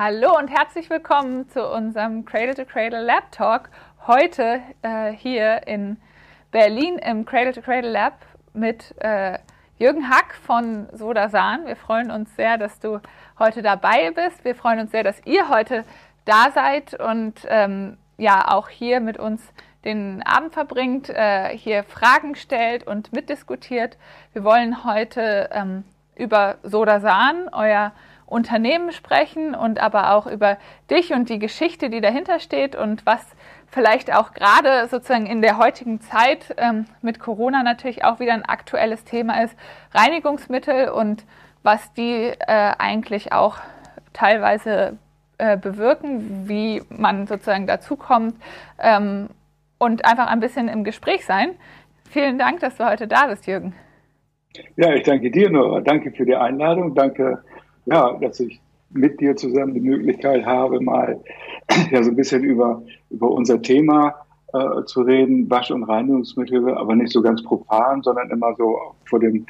Hallo und herzlich willkommen zu unserem Cradle to Cradle Lab Talk. Heute äh, hier in Berlin im Cradle to Cradle Lab mit äh, Jürgen Hack von Sodasan. Wir freuen uns sehr, dass du heute dabei bist. Wir freuen uns sehr, dass ihr heute da seid und ähm, ja auch hier mit uns den Abend verbringt, äh, hier Fragen stellt und mitdiskutiert. Wir wollen heute ähm, über Sodasan, euer Unternehmen sprechen und aber auch über dich und die Geschichte, die dahinter steht und was vielleicht auch gerade sozusagen in der heutigen Zeit ähm, mit Corona natürlich auch wieder ein aktuelles Thema ist, Reinigungsmittel und was die äh, eigentlich auch teilweise äh, bewirken, wie man sozusagen dazukommt ähm, und einfach ein bisschen im Gespräch sein. Vielen Dank, dass du heute da bist, Jürgen. Ja, ich danke dir, Nora. Danke für die Einladung. Danke ja, dass ich mit dir zusammen die Möglichkeit habe, mal ja, so ein bisschen über, über unser Thema äh, zu reden, Wasch- und Reinigungsmittel, aber nicht so ganz profan, sondern immer so vor dem,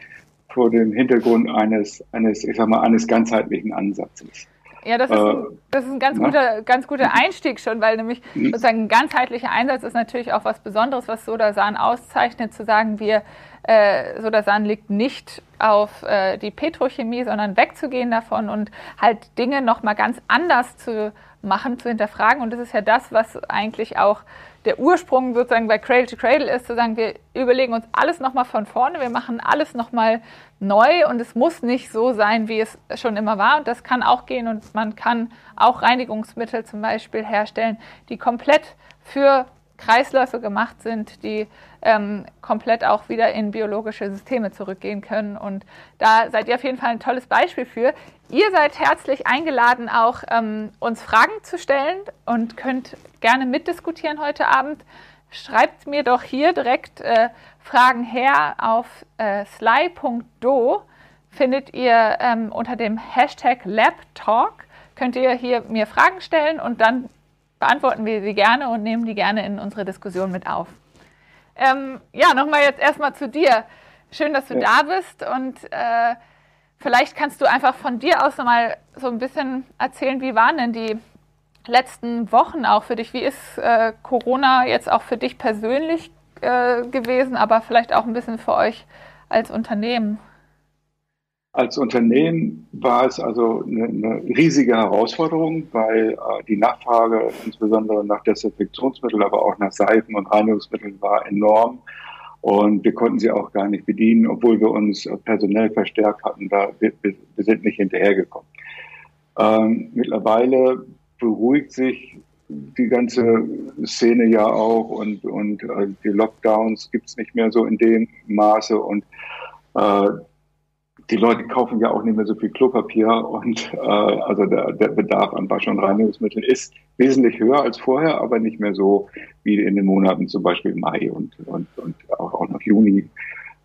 vor dem Hintergrund eines, eines, ich sag mal, eines ganzheitlichen Ansatzes. Ja, das ist, ein, äh, das ist ein ganz, guter, ganz guter Einstieg schon, weil nämlich mhm. sozusagen ein ganzheitlicher Einsatz ist natürlich auch was Besonderes, was Sodasan auszeichnet, zu sagen, wir äh, Sodasan liegt nicht auf äh, die Petrochemie, sondern wegzugehen davon und halt Dinge nochmal ganz anders zu machen, zu hinterfragen. Und das ist ja das, was eigentlich auch der Ursprung sozusagen bei Cradle to Cradle ist, zu sagen, wir überlegen uns alles nochmal von vorne, wir machen alles nochmal neu und es muss nicht so sein, wie es schon immer war. Und das kann auch gehen und man kann auch Reinigungsmittel zum Beispiel herstellen, die komplett für Kreisläufe gemacht sind, die ähm, komplett auch wieder in biologische Systeme zurückgehen können. Und da seid ihr auf jeden Fall ein tolles Beispiel für. Ihr seid herzlich eingeladen, auch ähm, uns Fragen zu stellen und könnt gerne mitdiskutieren heute Abend. Schreibt mir doch hier direkt äh, Fragen her auf äh, sly.do. Findet ihr ähm, unter dem Hashtag LabTalk. Könnt ihr hier mir Fragen stellen und dann beantworten wir sie gerne und nehmen die gerne in unsere Diskussion mit auf. Ähm, ja, nochmal jetzt erstmal zu dir. Schön, dass du ja. da bist und äh, vielleicht kannst du einfach von dir aus nochmal so ein bisschen erzählen, wie waren denn die letzten Wochen auch für dich? Wie ist äh, Corona jetzt auch für dich persönlich äh, gewesen, aber vielleicht auch ein bisschen für euch als Unternehmen? Als Unternehmen war es also eine, eine riesige Herausforderung, weil äh, die Nachfrage insbesondere nach Desinfektionsmitteln, aber auch nach Seifen und Reinigungsmitteln war enorm. Und wir konnten sie auch gar nicht bedienen, obwohl wir uns personell verstärkt hatten. Da, wir, wir sind nicht hinterhergekommen. Ähm, mittlerweile beruhigt sich die ganze Szene ja auch und, und äh, die Lockdowns gibt es nicht mehr so in dem Maße und äh, die Leute kaufen ja auch nicht mehr so viel Klopapier und äh, also der, der Bedarf an Wasch- und Reinigungsmitteln ist wesentlich höher als vorher, aber nicht mehr so wie in den Monaten zum Beispiel Mai und, und, und auch, auch noch Juni.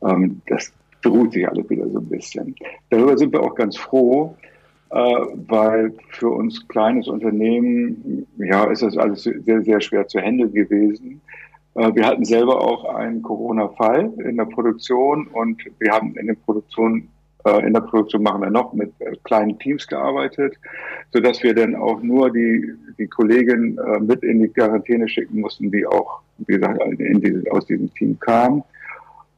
Ähm, das beruhigt sich alles wieder so ein bisschen. Darüber sind wir auch ganz froh, äh, weil für uns kleines Unternehmen, ja, ist das alles sehr, sehr schwer zu handeln gewesen. Äh, wir hatten selber auch einen Corona-Fall in der Produktion und wir haben in der Produktion äh, in der Produktion machen wir noch mit äh, kleinen Teams gearbeitet, so dass wir dann auch nur die, die Kollegin äh, mit in die Quarantäne schicken mussten, die auch, wie gesagt, diese, aus diesem Team kam.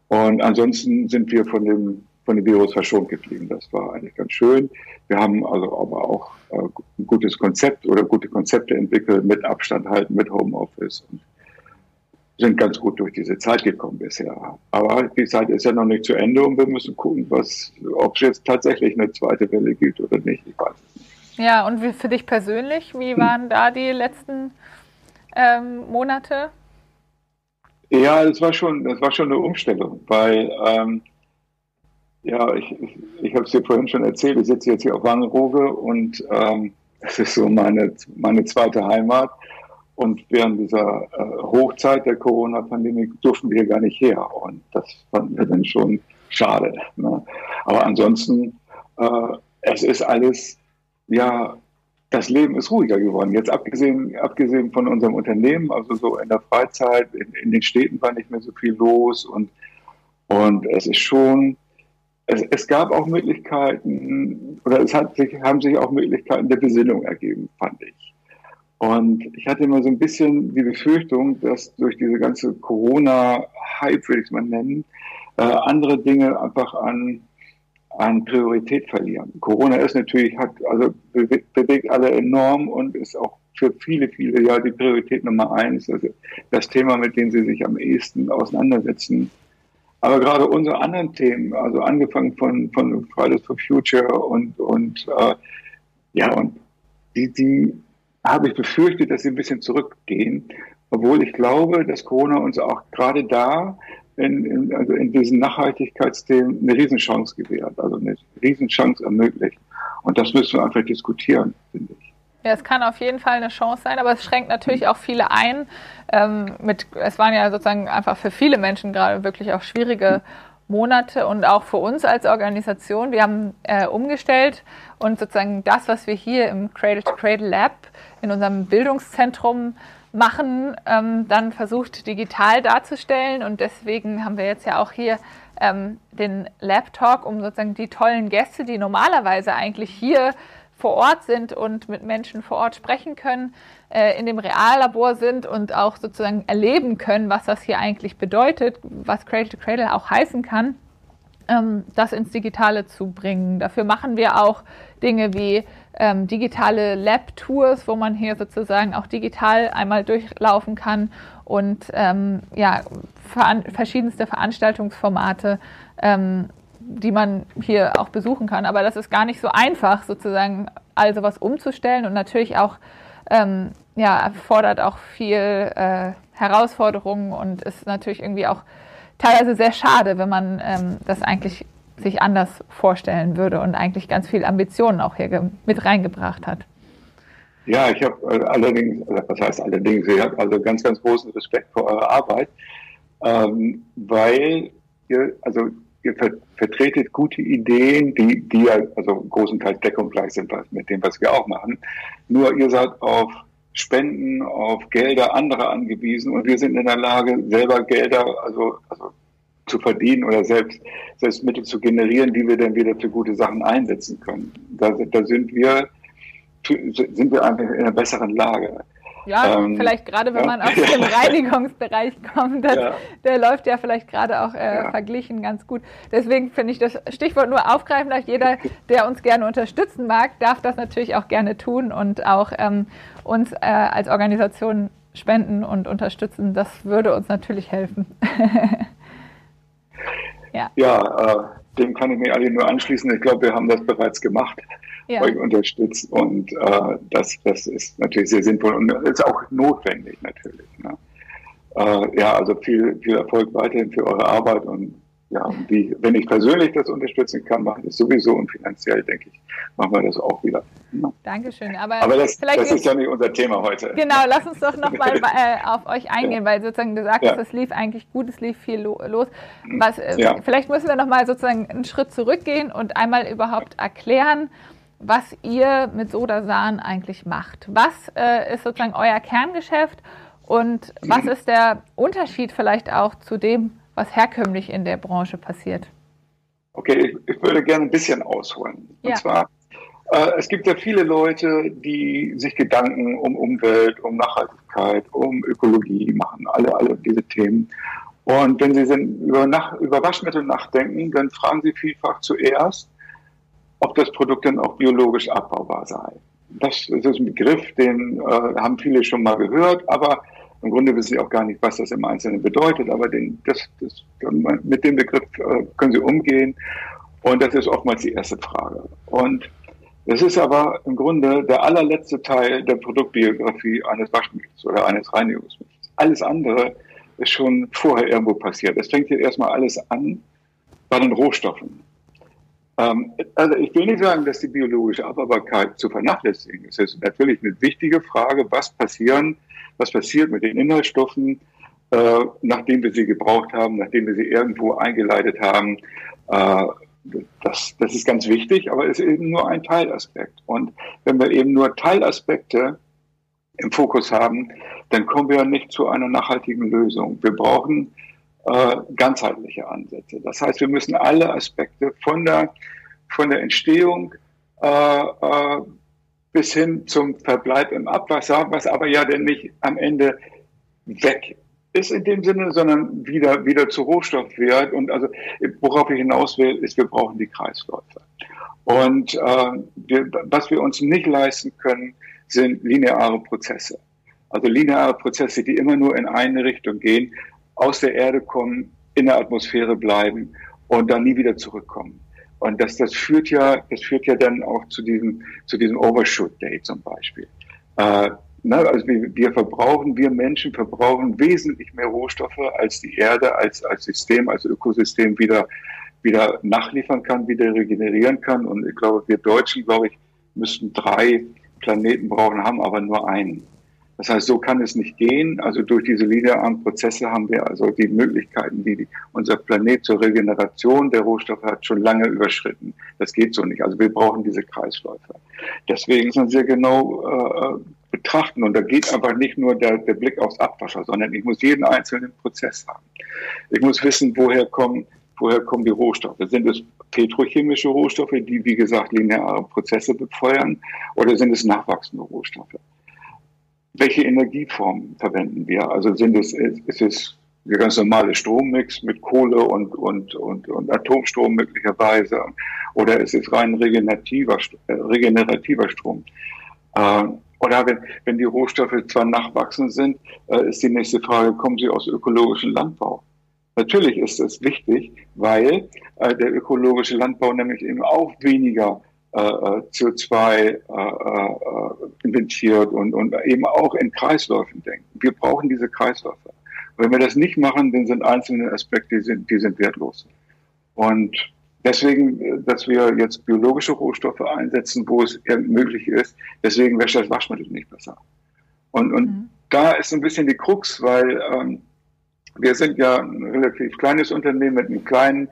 Und ansonsten sind wir von dem, von dem Virus verschont geblieben. Das war eigentlich ganz schön. Wir haben also aber auch ein gutes Konzept oder gute Konzepte entwickelt mit Abstand halten, mit Homeoffice und sind ganz gut durch diese Zeit gekommen bisher. Aber die Zeit ist ja noch nicht zu Ende und wir müssen gucken, was, ob es jetzt tatsächlich eine zweite Welle gibt oder nicht. Ich weiß es nicht. Ja, und für dich persönlich, wie waren da die letzten ähm, Monate? Ja, das war schon, das war schon eine Umstellung, weil ähm, ja, ich, ich, ich habe es dir vorhin schon erzählt, ich sitze jetzt hier auf Wangerooge und ähm, das ist so meine, meine zweite Heimat. Und während dieser äh, Hochzeit der Corona-Pandemie durften wir gar nicht her. Und das fanden wir dann schon schade. Ne? Aber ansonsten, äh, es ist alles, ja, das Leben ist ruhiger geworden. Jetzt abgesehen, abgesehen von unserem Unternehmen, also so in der Freizeit, in, in den Städten war nicht mehr so viel los und, und es ist schon, es, es gab auch Möglichkeiten, oder es hat sich, haben sich auch Möglichkeiten der Besinnung ergeben, fand ich. Und ich hatte immer so ein bisschen die Befürchtung, dass durch diese ganze Corona-Hype, würde ich es mal nennen, äh, andere Dinge einfach an, an Priorität verlieren. Corona ist natürlich, hat, also bewegt, alle enorm und ist auch für viele, viele ja die Priorität Nummer eins. Also das Thema, mit dem sie sich am ehesten auseinandersetzen. Aber gerade unsere anderen Themen, also angefangen von, von Fridays for Future und, und äh, ja, und die, die habe ich befürchtet, dass sie ein bisschen zurückgehen, obwohl ich glaube, dass Corona uns auch gerade da in, in, also in diesen Nachhaltigkeitsthemen eine Riesenchance gewährt, also eine Riesenchance ermöglicht. Und das müssen wir einfach diskutieren, finde ich. Ja, es kann auf jeden Fall eine Chance sein, aber es schränkt natürlich auch viele ein. Ähm, mit, es waren ja sozusagen einfach für viele Menschen gerade wirklich auch schwierige Monate und auch für uns als Organisation. Wir haben äh, umgestellt und sozusagen das, was wir hier im Cradle to Cradle Lab in unserem Bildungszentrum machen, ähm, dann versucht digital darzustellen. Und deswegen haben wir jetzt ja auch hier ähm, den Lab Talk, um sozusagen die tollen Gäste, die normalerweise eigentlich hier vor Ort sind und mit Menschen vor Ort sprechen können, äh, in dem Reallabor sind und auch sozusagen erleben können, was das hier eigentlich bedeutet, was Cradle to Cradle auch heißen kann, ähm, das ins Digitale zu bringen. Dafür machen wir auch Dinge wie ähm, digitale Lab-Tours, wo man hier sozusagen auch digital einmal durchlaufen kann und ähm, ja, veran verschiedenste Veranstaltungsformate ähm, die man hier auch besuchen kann. Aber das ist gar nicht so einfach, sozusagen all sowas umzustellen und natürlich auch, ähm, ja, erfordert auch viel äh, Herausforderungen und ist natürlich irgendwie auch teilweise sehr schade, wenn man ähm, das eigentlich sich anders vorstellen würde und eigentlich ganz viel Ambitionen auch hier mit reingebracht hat. Ja, ich habe äh, allerdings, was heißt allerdings, ich habe also ganz, ganz großen Respekt vor eurer Arbeit, ähm, weil ihr, also ihr vertretet gute Ideen, die, die ja also großenteils deckungsgleich sind mit dem, was wir auch machen. Nur ihr seid auf Spenden, auf Gelder anderer angewiesen und wir sind in der Lage, selber Gelder also, also zu verdienen oder selbst, selbst Mittel zu generieren, die wir dann wieder für gute Sachen einsetzen können. Da, da sind wir sind wir einfach in einer besseren Lage. Ja, ähm, vielleicht gerade wenn ja. man aus dem Reinigungsbereich kommt, das, ja. der läuft ja vielleicht gerade auch äh, ja. verglichen ganz gut. Deswegen finde ich das Stichwort nur aufgreifen, dass jeder, der uns gerne unterstützen mag, darf das natürlich auch gerne tun und auch ähm, uns äh, als Organisation spenden und unterstützen. Das würde uns natürlich helfen. ja, äh, dem kann ich mir alle nur anschließen. Ich glaube, wir haben das bereits gemacht ja. euch unterstützt. Und äh, das, das ist natürlich sehr sinnvoll und ist auch notwendig natürlich. Ne? Äh, ja, also viel, viel Erfolg weiterhin für eure Arbeit und ja, wie, wenn ich persönlich das unterstützen kann, mache ich das sowieso und finanziell, denke ich, machen wir das auch wieder. Ja. Dankeschön. Aber, Aber das, das ist ja nicht unser Thema heute. Genau, lass uns doch nochmal äh, auf euch eingehen, ja. weil sozusagen du sagst, ja. es lief eigentlich gut, es lief viel lo los. Was, äh, ja. Vielleicht müssen wir nochmal sozusagen einen Schritt zurückgehen und einmal überhaupt erklären, was ihr mit Sodasan eigentlich macht. Was äh, ist sozusagen euer Kerngeschäft und was ist der Unterschied vielleicht auch zu dem, was herkömmlich in der Branche passiert? Okay, ich, ich würde gerne ein bisschen ausholen. Ja. Und zwar, äh, es gibt ja viele Leute, die sich Gedanken um Umwelt, um Nachhaltigkeit, um Ökologie machen, alle, alle diese Themen. Und wenn sie über, nach, über Waschmittel nachdenken, dann fragen sie vielfach zuerst, ob das Produkt dann auch biologisch abbaubar sei. Das, ist ein Begriff, den äh, haben viele schon mal gehört, aber im Grunde wissen sie auch gar nicht, was das im Einzelnen bedeutet. Aber den, das, das, mit dem Begriff äh, können sie umgehen. Und das ist oftmals die erste Frage. Und das ist aber im Grunde der allerletzte Teil der Produktbiografie eines Waschmittels oder eines Reinigungsmittels. Alles andere ist schon vorher irgendwo passiert. Es fängt hier erstmal alles an bei den Rohstoffen. Ähm, also ich will nicht sagen, dass die biologische Abbaubarkeit zu vernachlässigen ist. Es ist natürlich eine wichtige Frage, was passieren, was passiert mit den Inhaltsstoffen, äh, nachdem wir sie gebraucht haben, nachdem wir sie irgendwo eingeleitet haben. Äh, das, das ist ganz wichtig, aber es ist eben nur ein Teilaspekt. Und wenn wir eben nur Teilaspekte im Fokus haben, dann kommen wir nicht zu einer nachhaltigen Lösung. Wir brauchen äh, ganzheitliche Ansätze. Das heißt, wir müssen alle Aspekte von der, von der Entstehung äh, äh, bis hin zum Verbleib im Abwasser, was aber ja denn nicht am Ende weg ist in dem Sinne, sondern wieder, wieder zu Rohstoff wird. Und also, worauf ich hinaus will, ist, wir brauchen die Kreisläufe. Und äh, wir, was wir uns nicht leisten können, sind lineare Prozesse. Also lineare Prozesse, die immer nur in eine Richtung gehen, aus der Erde kommen, in der Atmosphäre bleiben und dann nie wieder zurückkommen. Und das, das führt ja, das führt ja dann auch zu diesem, zu diesem Overshoot Day zum Beispiel. Äh, na, also wir, wir verbrauchen, wir Menschen verbrauchen wesentlich mehr Rohstoffe als die Erde, als, als System, als Ökosystem wieder, wieder nachliefern kann, wieder regenerieren kann. Und ich glaube, wir Deutschen, glaube ich, müssten drei Planeten brauchen, haben aber nur einen. Das heißt, so kann es nicht gehen. Also durch diese linearen Prozesse haben wir also die Möglichkeiten, die, unser Planet zur Regeneration der Rohstoffe hat, schon lange überschritten. Das geht so nicht. Also wir brauchen diese Kreisläufe. Deswegen sind wir genau äh, betrachten. Und da geht einfach nicht nur der, der Blick aufs Abwasser, sondern ich muss jeden einzelnen Prozess haben. Ich muss wissen, woher kommen, woher kommen die Rohstoffe. Sind es petrochemische Rohstoffe, die, wie gesagt, lineare Prozesse befeuern, oder sind es nachwachsende Rohstoffe? Welche Energieformen verwenden wir? Also sind es, ist es der ganz normale Strommix mit Kohle und, und, und, und Atomstrom möglicherweise? Oder ist es rein regenerativer, äh, regenerativer Strom? Äh, oder wenn, wenn die Rohstoffe zwar nachwachsend sind, äh, ist die nächste Frage, kommen sie aus ökologischem Landbau? Natürlich ist es wichtig, weil äh, der ökologische Landbau nämlich eben auch weniger äh, äh, CO2 äh, äh, inventiert und, und eben auch in Kreisläufen denken. Wir brauchen diese Kreisläufe. Wenn wir das nicht machen, dann sind einzelne Aspekte, die sind, die sind wertlos. Und deswegen, dass wir jetzt biologische Rohstoffe einsetzen, wo es möglich ist, deswegen wäscht das Waschmittel nicht besser. Und, und mhm. da ist ein bisschen die Krux, weil ähm, wir sind ja ein relativ kleines Unternehmen mit einem kleinen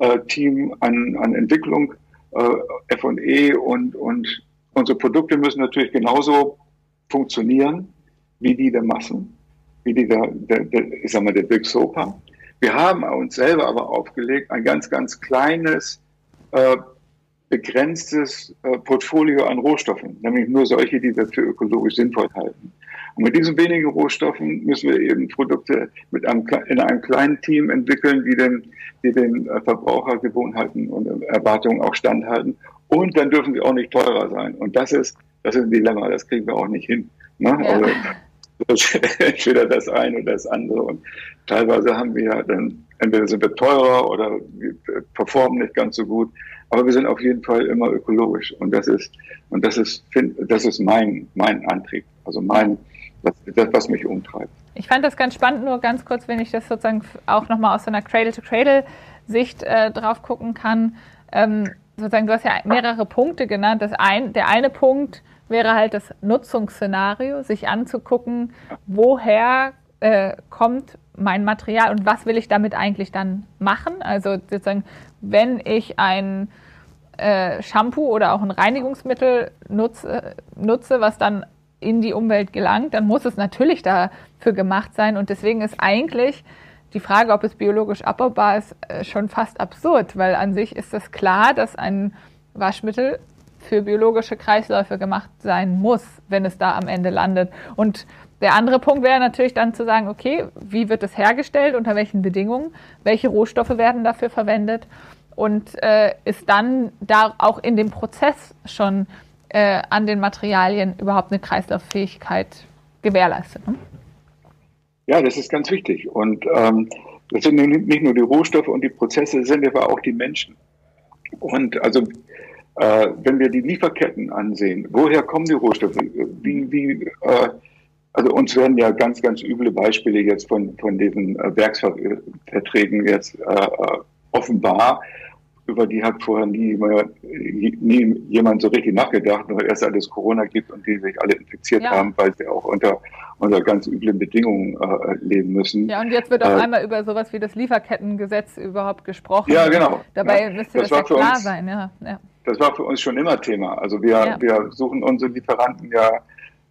äh, Team an, an Entwicklung äh, F&E und, und unsere Produkte müssen natürlich genauso funktionieren wie die der Massen, wie die der, der, der ich sag mal, der Big Sopa. Wir haben uns selber aber aufgelegt, ein ganz, ganz kleines, äh, begrenztes äh, Portfolio an Rohstoffen, nämlich nur solche, die wir für ökologisch sinnvoll halten. Und mit diesen wenigen Rohstoffen müssen wir eben Produkte mit einem, in einem kleinen Team entwickeln, die den, die den äh, Verbrauchergewohnheiten und Erwartungen auch standhalten. Und dann dürfen sie auch nicht teurer sein. Und das ist, das ist ein Dilemma, das kriegen wir auch nicht hin. Ne? Ja. Also, entweder das eine oder das andere. Und teilweise haben wir ja dann, entweder sind wir teurer oder wir performen nicht ganz so gut. Aber wir sind auf jeden Fall immer ökologisch. Und das ist, und das ist, das ist mein, mein Antrieb. Also mein, das, das, was mich umtreibt. Ich fand das ganz spannend, nur ganz kurz, wenn ich das sozusagen auch nochmal aus so einer Cradle-to-Cradle-Sicht äh, drauf gucken kann. Ähm, sozusagen, du hast ja mehrere Punkte genannt. Das ein, der eine Punkt wäre halt das Nutzungsszenario, sich anzugucken, woher äh, kommt mein Material und was will ich damit eigentlich dann machen. Also sozusagen, wenn ich ein äh, Shampoo oder auch ein Reinigungsmittel nutze, nutze, was dann in die Umwelt gelangt, dann muss es natürlich dafür gemacht sein. Und deswegen ist eigentlich die Frage, ob es biologisch abbaubar ist, äh, schon fast absurd, weil an sich ist es klar, dass ein Waschmittel für biologische Kreisläufe gemacht sein muss, wenn es da am Ende landet. Und der andere Punkt wäre natürlich dann zu sagen, okay, wie wird es hergestellt, unter welchen Bedingungen, welche Rohstoffe werden dafür verwendet und äh, ist dann da auch in dem Prozess schon äh, an den Materialien überhaupt eine Kreislauffähigkeit gewährleistet. Ne? Ja, das ist ganz wichtig. Und ähm, das sind nicht nur die Rohstoffe und die Prozesse, sind aber auch die Menschen. Und also äh, wenn wir die Lieferketten ansehen, woher kommen die Rohstoffe? Wie, wie, äh, also uns werden ja ganz, ganz üble Beispiele jetzt von, von diesen äh, Werksverträgen jetzt äh, äh offenbar über die hat vorher nie, nie jemand so richtig nachgedacht, nur erst als es Corona gibt und die sich alle infiziert ja. haben, weil sie auch unter, unter ganz üblen Bedingungen äh, leben müssen. Ja, und jetzt wird auch äh, einmal über sowas wie das Lieferkettengesetz überhaupt gesprochen. Ja, genau. Dabei ja, müsste das, das ja klar uns, sein. Ja, ja. Das war für uns schon immer Thema. Also wir, wir suchen unsere Lieferanten ja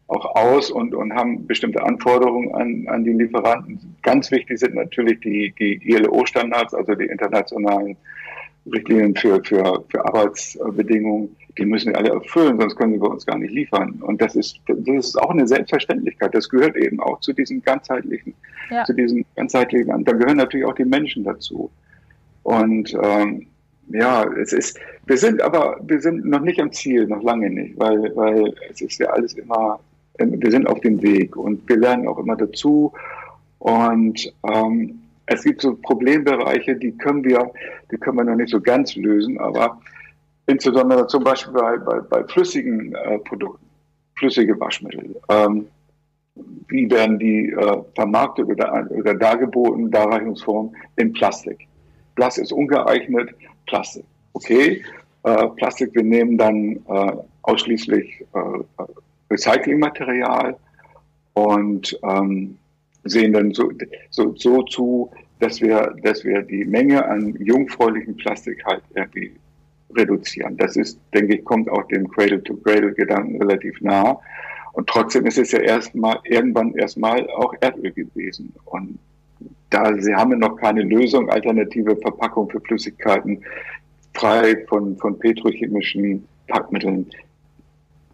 auch aus und, und haben bestimmte Anforderungen an, an die Lieferanten. Ganz wichtig sind natürlich die, die ILO-Standards, also die internationalen Richtlinien für, für, für Arbeitsbedingungen. Die müssen wir alle erfüllen, sonst können sie bei uns gar nicht liefern. Und das ist, das ist auch eine Selbstverständlichkeit. Das gehört eben auch zu diesem ganzheitlichen, ja. zu diesem ganzheitlichen, da gehören natürlich auch die Menschen dazu. Und ähm, ja, es ist, wir sind aber, wir sind noch nicht am Ziel, noch lange nicht, weil, weil es ist ja alles immer wir sind auf dem Weg und wir lernen auch immer dazu. Und ähm, es gibt so Problembereiche, die können wir, die können wir noch nicht so ganz lösen, aber insbesondere zum Beispiel bei, bei, bei flüssigen äh, Produkten, flüssige Waschmittel. Ähm, wie werden die äh, vermarktet oder, oder dargeboten, Darreichungsform in Plastik? Plastik ist ungeeignet, Plastik. Okay, äh, Plastik, wir nehmen dann äh, ausschließlich äh, Recyclingmaterial und ähm, sehen dann so, so, so zu, dass wir, dass wir die Menge an jungfräulichen Plastik halt irgendwie reduzieren. Das ist, denke ich, kommt auch dem Cradle-to-Cradle-Gedanken relativ nah. Und trotzdem ist es ja erstmal, irgendwann erstmal auch Erdöl gewesen. Und da sie haben wir noch keine Lösung, alternative Verpackung für Flüssigkeiten, frei von, von petrochemischen Packmitteln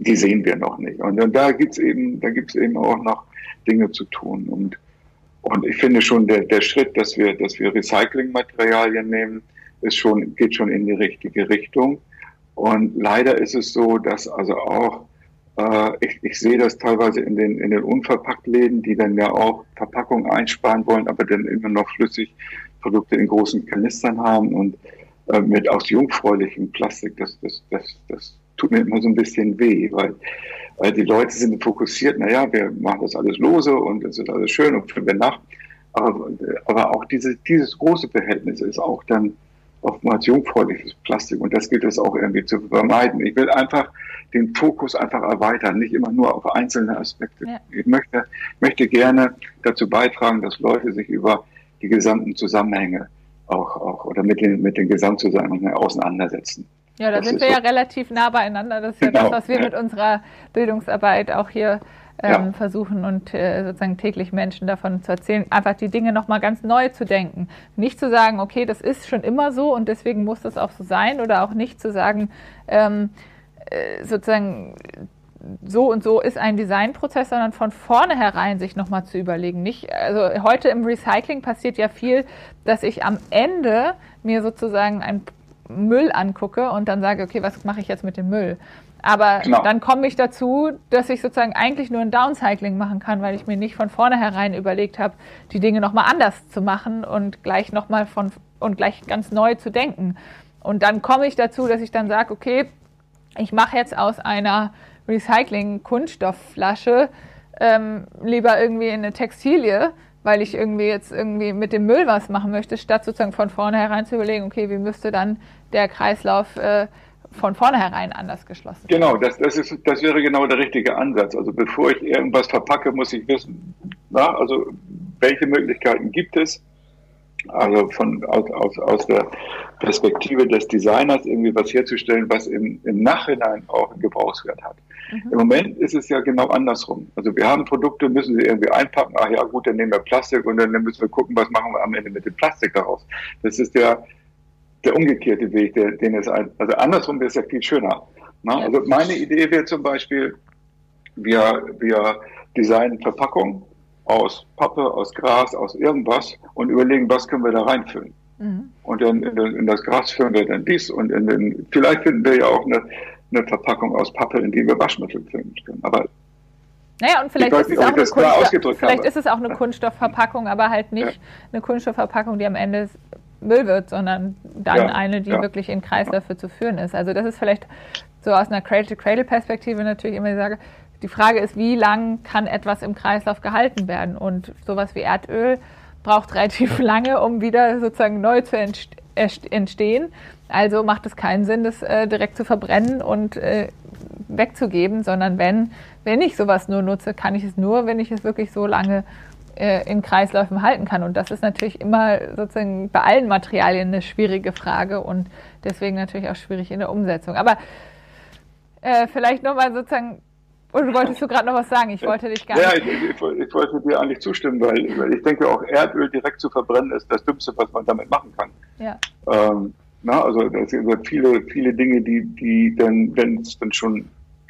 die sehen wir noch nicht. Und, und da gibt's eben, da gibt's eben auch noch Dinge zu tun. Und, und ich finde schon, der, der Schritt, dass wir, dass wir Recyclingmaterialien nehmen, ist schon, geht schon in die richtige Richtung. Und leider ist es so, dass also auch, äh, ich, ich sehe das teilweise in den, in den Unverpacktläden, die dann ja auch Verpackungen einsparen wollen, aber dann immer noch Flüssigprodukte in großen Kanistern haben und äh, mit aus jungfräulichem Plastik. Das, das, das, das tut mir immer so ein bisschen weh, weil, weil die Leute sind fokussiert, naja, wir machen das alles lose und es ist alles schön und für nach. Aber, aber auch diese, dieses große Verhältnis ist auch dann oftmals jungfräuliches Plastik und das gilt es auch irgendwie zu vermeiden. Ich will einfach den Fokus einfach erweitern, nicht immer nur auf einzelne Aspekte. Ja. Ich möchte, möchte gerne dazu beitragen, dass Leute sich über die gesamten Zusammenhänge auch, auch oder mit den, mit den Gesamtzusammenhängen auseinandersetzen. Ja, da das sind wir so. ja relativ nah beieinander. Das ist genau. ja das, was wir mit unserer Bildungsarbeit auch hier ähm, ja. versuchen und äh, sozusagen täglich Menschen davon zu erzählen, einfach die Dinge nochmal ganz neu zu denken. Nicht zu sagen, okay, das ist schon immer so und deswegen muss das auch so sein oder auch nicht zu sagen, ähm, äh, sozusagen so und so ist ein Designprozess, sondern von vornherein sich nochmal zu überlegen. Nicht, also heute im Recycling passiert ja viel, dass ich am Ende mir sozusagen ein Müll angucke und dann sage, okay, was mache ich jetzt mit dem Müll? Aber genau. dann komme ich dazu, dass ich sozusagen eigentlich nur ein Downcycling machen kann, weil ich mir nicht von vornherein überlegt habe, die Dinge nochmal anders zu machen und gleich nochmal von und gleich ganz neu zu denken. Und dann komme ich dazu, dass ich dann sage, okay, ich mache jetzt aus einer Recycling-Kunststoffflasche ähm, lieber irgendwie eine Textilie, weil ich irgendwie jetzt irgendwie mit dem Müll was machen möchte, statt sozusagen von vornherein zu überlegen, okay, wie müsste dann der Kreislauf äh, von vornherein anders geschlossen werden. Genau, das, das, ist, das wäre genau der richtige Ansatz. Also bevor ich irgendwas verpacke, muss ich wissen, na, also welche Möglichkeiten gibt es, also von, aus, aus, aus der Perspektive des Designers irgendwie was herzustellen, was im, im Nachhinein auch einen Gebrauchswert hat. Mhm. Im Moment ist es ja genau andersrum. Also wir haben Produkte, müssen sie irgendwie einpacken, ach ja gut, dann nehmen wir Plastik und dann müssen wir gucken, was machen wir am Ende mit dem Plastik daraus. Das ist der, der umgekehrte Weg, der, den es ein, also andersrum wäre es ja viel schöner. Ne? Also meine Idee wäre zum Beispiel, wir, wir designen Verpackungen aus Pappe, aus Gras, aus irgendwas und überlegen, was können wir da reinfüllen. Mhm. Und dann in, in, das Gras führen wir dann dies und in den, vielleicht finden wir ja auch eine, eine Verpackung aus Pappe, in die wir Waschmittel füllen können. Aber naja, und vielleicht, ist es, auch eine Kunststoff, vielleicht ist es auch eine Kunststoffverpackung, aber halt nicht ja. eine Kunststoffverpackung, die am Ende Müll wird, sondern dann ja, eine, die ja. wirklich in Kreisläufe zu führen ist. Also das ist vielleicht so aus einer Cradle-to-Cradle-Perspektive natürlich immer die Frage, die Frage ist, wie lang kann etwas im Kreislauf gehalten werden? Und sowas wie Erdöl braucht relativ lange, um wieder sozusagen neu zu entstehen. Also macht es keinen Sinn, das äh, direkt zu verbrennen und äh, wegzugeben, sondern wenn, wenn ich sowas nur nutze, kann ich es nur, wenn ich es wirklich so lange äh, in Kreisläufen halten kann. Und das ist natürlich immer sozusagen bei allen Materialien eine schwierige Frage und deswegen natürlich auch schwierig in der Umsetzung. Aber äh, vielleicht nochmal sozusagen Oder wolltest du gerade noch was sagen? Ich wollte dich gar ja, nicht. Ja, ich, ich, ich, wollte dir eigentlich zustimmen, weil, weil, ich denke, auch Erdöl direkt zu verbrennen ist das Dümmste, was man damit machen kann. Ja. Ähm, na, also es sind viele, viele Dinge, die, die dann, wenn es dann schon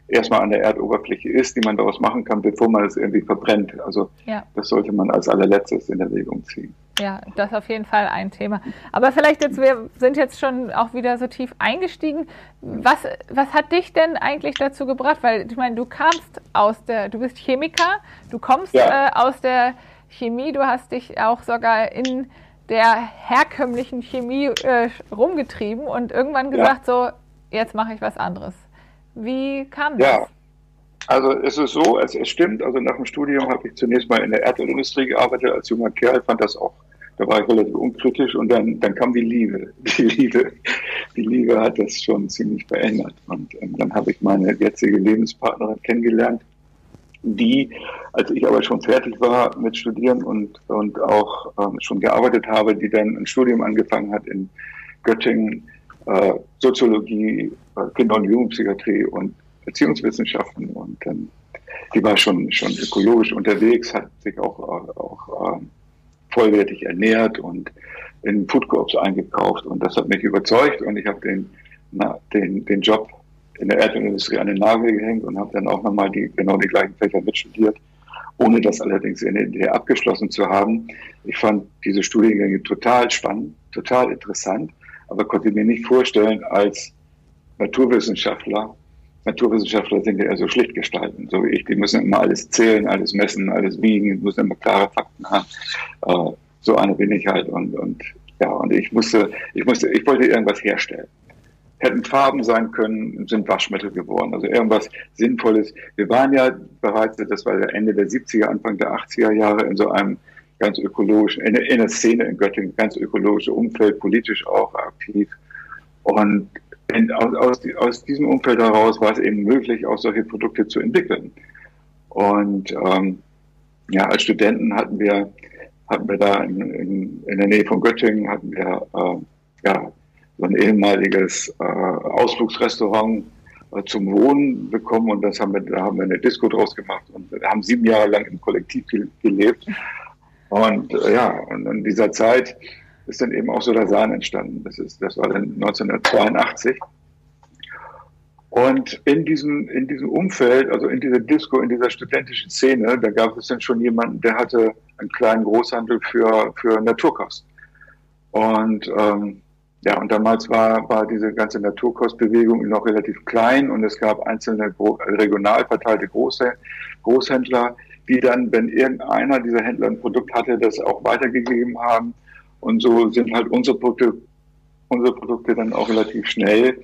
erstmal an der Erdoberfläche ist, die man daraus machen kann, bevor man es irgendwie verbrennt. Also ja. das sollte man als allerletztes in Erwägung ziehen. Ja, das ist auf jeden Fall ein Thema. Aber vielleicht jetzt, wir sind jetzt schon auch wieder so tief eingestiegen. Was, was hat dich denn eigentlich dazu gebracht? Weil ich meine, du kamst aus der, du bist Chemiker, du kommst ja. äh, aus der Chemie, du hast dich auch sogar in der herkömmlichen Chemie äh, rumgetrieben und irgendwann gesagt, ja. so, jetzt mache ich was anderes. Wie kam das? Ja, also es ist so, es, es stimmt, also nach dem Studium habe ich zunächst mal in der Erdölindustrie gearbeitet als junger Kerl, fand das auch, da war ich relativ unkritisch und dann, dann kam die Liebe. Die Liebe, die Liebe hat das schon ziemlich verändert. Und ähm, dann habe ich meine jetzige Lebenspartnerin kennengelernt, die, als ich aber schon fertig war mit Studieren und, und auch ähm, schon gearbeitet habe, die dann ein Studium angefangen hat in Göttingen, äh, Soziologie, äh, Kinder- und Jugendpsychiatrie und Erziehungswissenschaften und ähm, die war schon, schon ökologisch unterwegs, hat sich auch, auch ähm, vollwertig ernährt und in Foodcorps eingekauft und das hat mich überzeugt und ich habe den, den, den Job in der Erdölindustrie an den Nagel gehängt und habe dann auch nochmal die, genau die gleichen Fächer mitstudiert, ohne das allerdings in der abgeschlossen zu haben. Ich fand diese Studiengänge total spannend, total interessant, aber konnte mir nicht vorstellen, als Naturwissenschaftler, Naturwissenschaftler sind ja eher so schlicht gestalten, so wie ich, die müssen immer alles zählen, alles messen, alles wiegen, müssen immer klare Fakten haben. Äh, so eine bin ich halt und, und ja, und ich musste, ich musste, ich wollte irgendwas herstellen hätten Farben sein können, sind Waschmittel geworden. Also irgendwas Sinnvolles. Wir waren ja bereits, das war der Ende der 70er, Anfang der 80er Jahre in so einem ganz ökologischen, in, in der Szene in Göttingen, ganz ökologische Umfeld, politisch auch aktiv. Und in, aus, aus, aus, diesem Umfeld heraus war es eben möglich, auch solche Produkte zu entwickeln. Und ähm, ja, als Studenten hatten wir, hatten wir da in, in, in der Nähe von Göttingen, hatten wir äh, ja, so ein ehemaliges äh, Ausflugsrestaurant äh, zum Wohnen bekommen und das haben wir, da haben wir eine Disco draus gemacht und haben sieben Jahre lang im Kollektiv gelebt. Und äh, ja, und in dieser Zeit ist dann eben auch so der Sahn entstanden. Das ist, das war dann 1982. Und in diesem, in diesem Umfeld, also in dieser Disco, in dieser studentischen Szene, da gab es dann schon jemanden, der hatte einen kleinen Großhandel für, für Naturkost. Und ähm, ja, und damals war, war diese ganze Naturkostbewegung noch relativ klein und es gab einzelne regional verteilte Große, Großhändler, die dann, wenn irgendeiner dieser Händler ein Produkt hatte, das auch weitergegeben haben. Und so sind halt unsere Produkte, unsere Produkte dann auch relativ schnell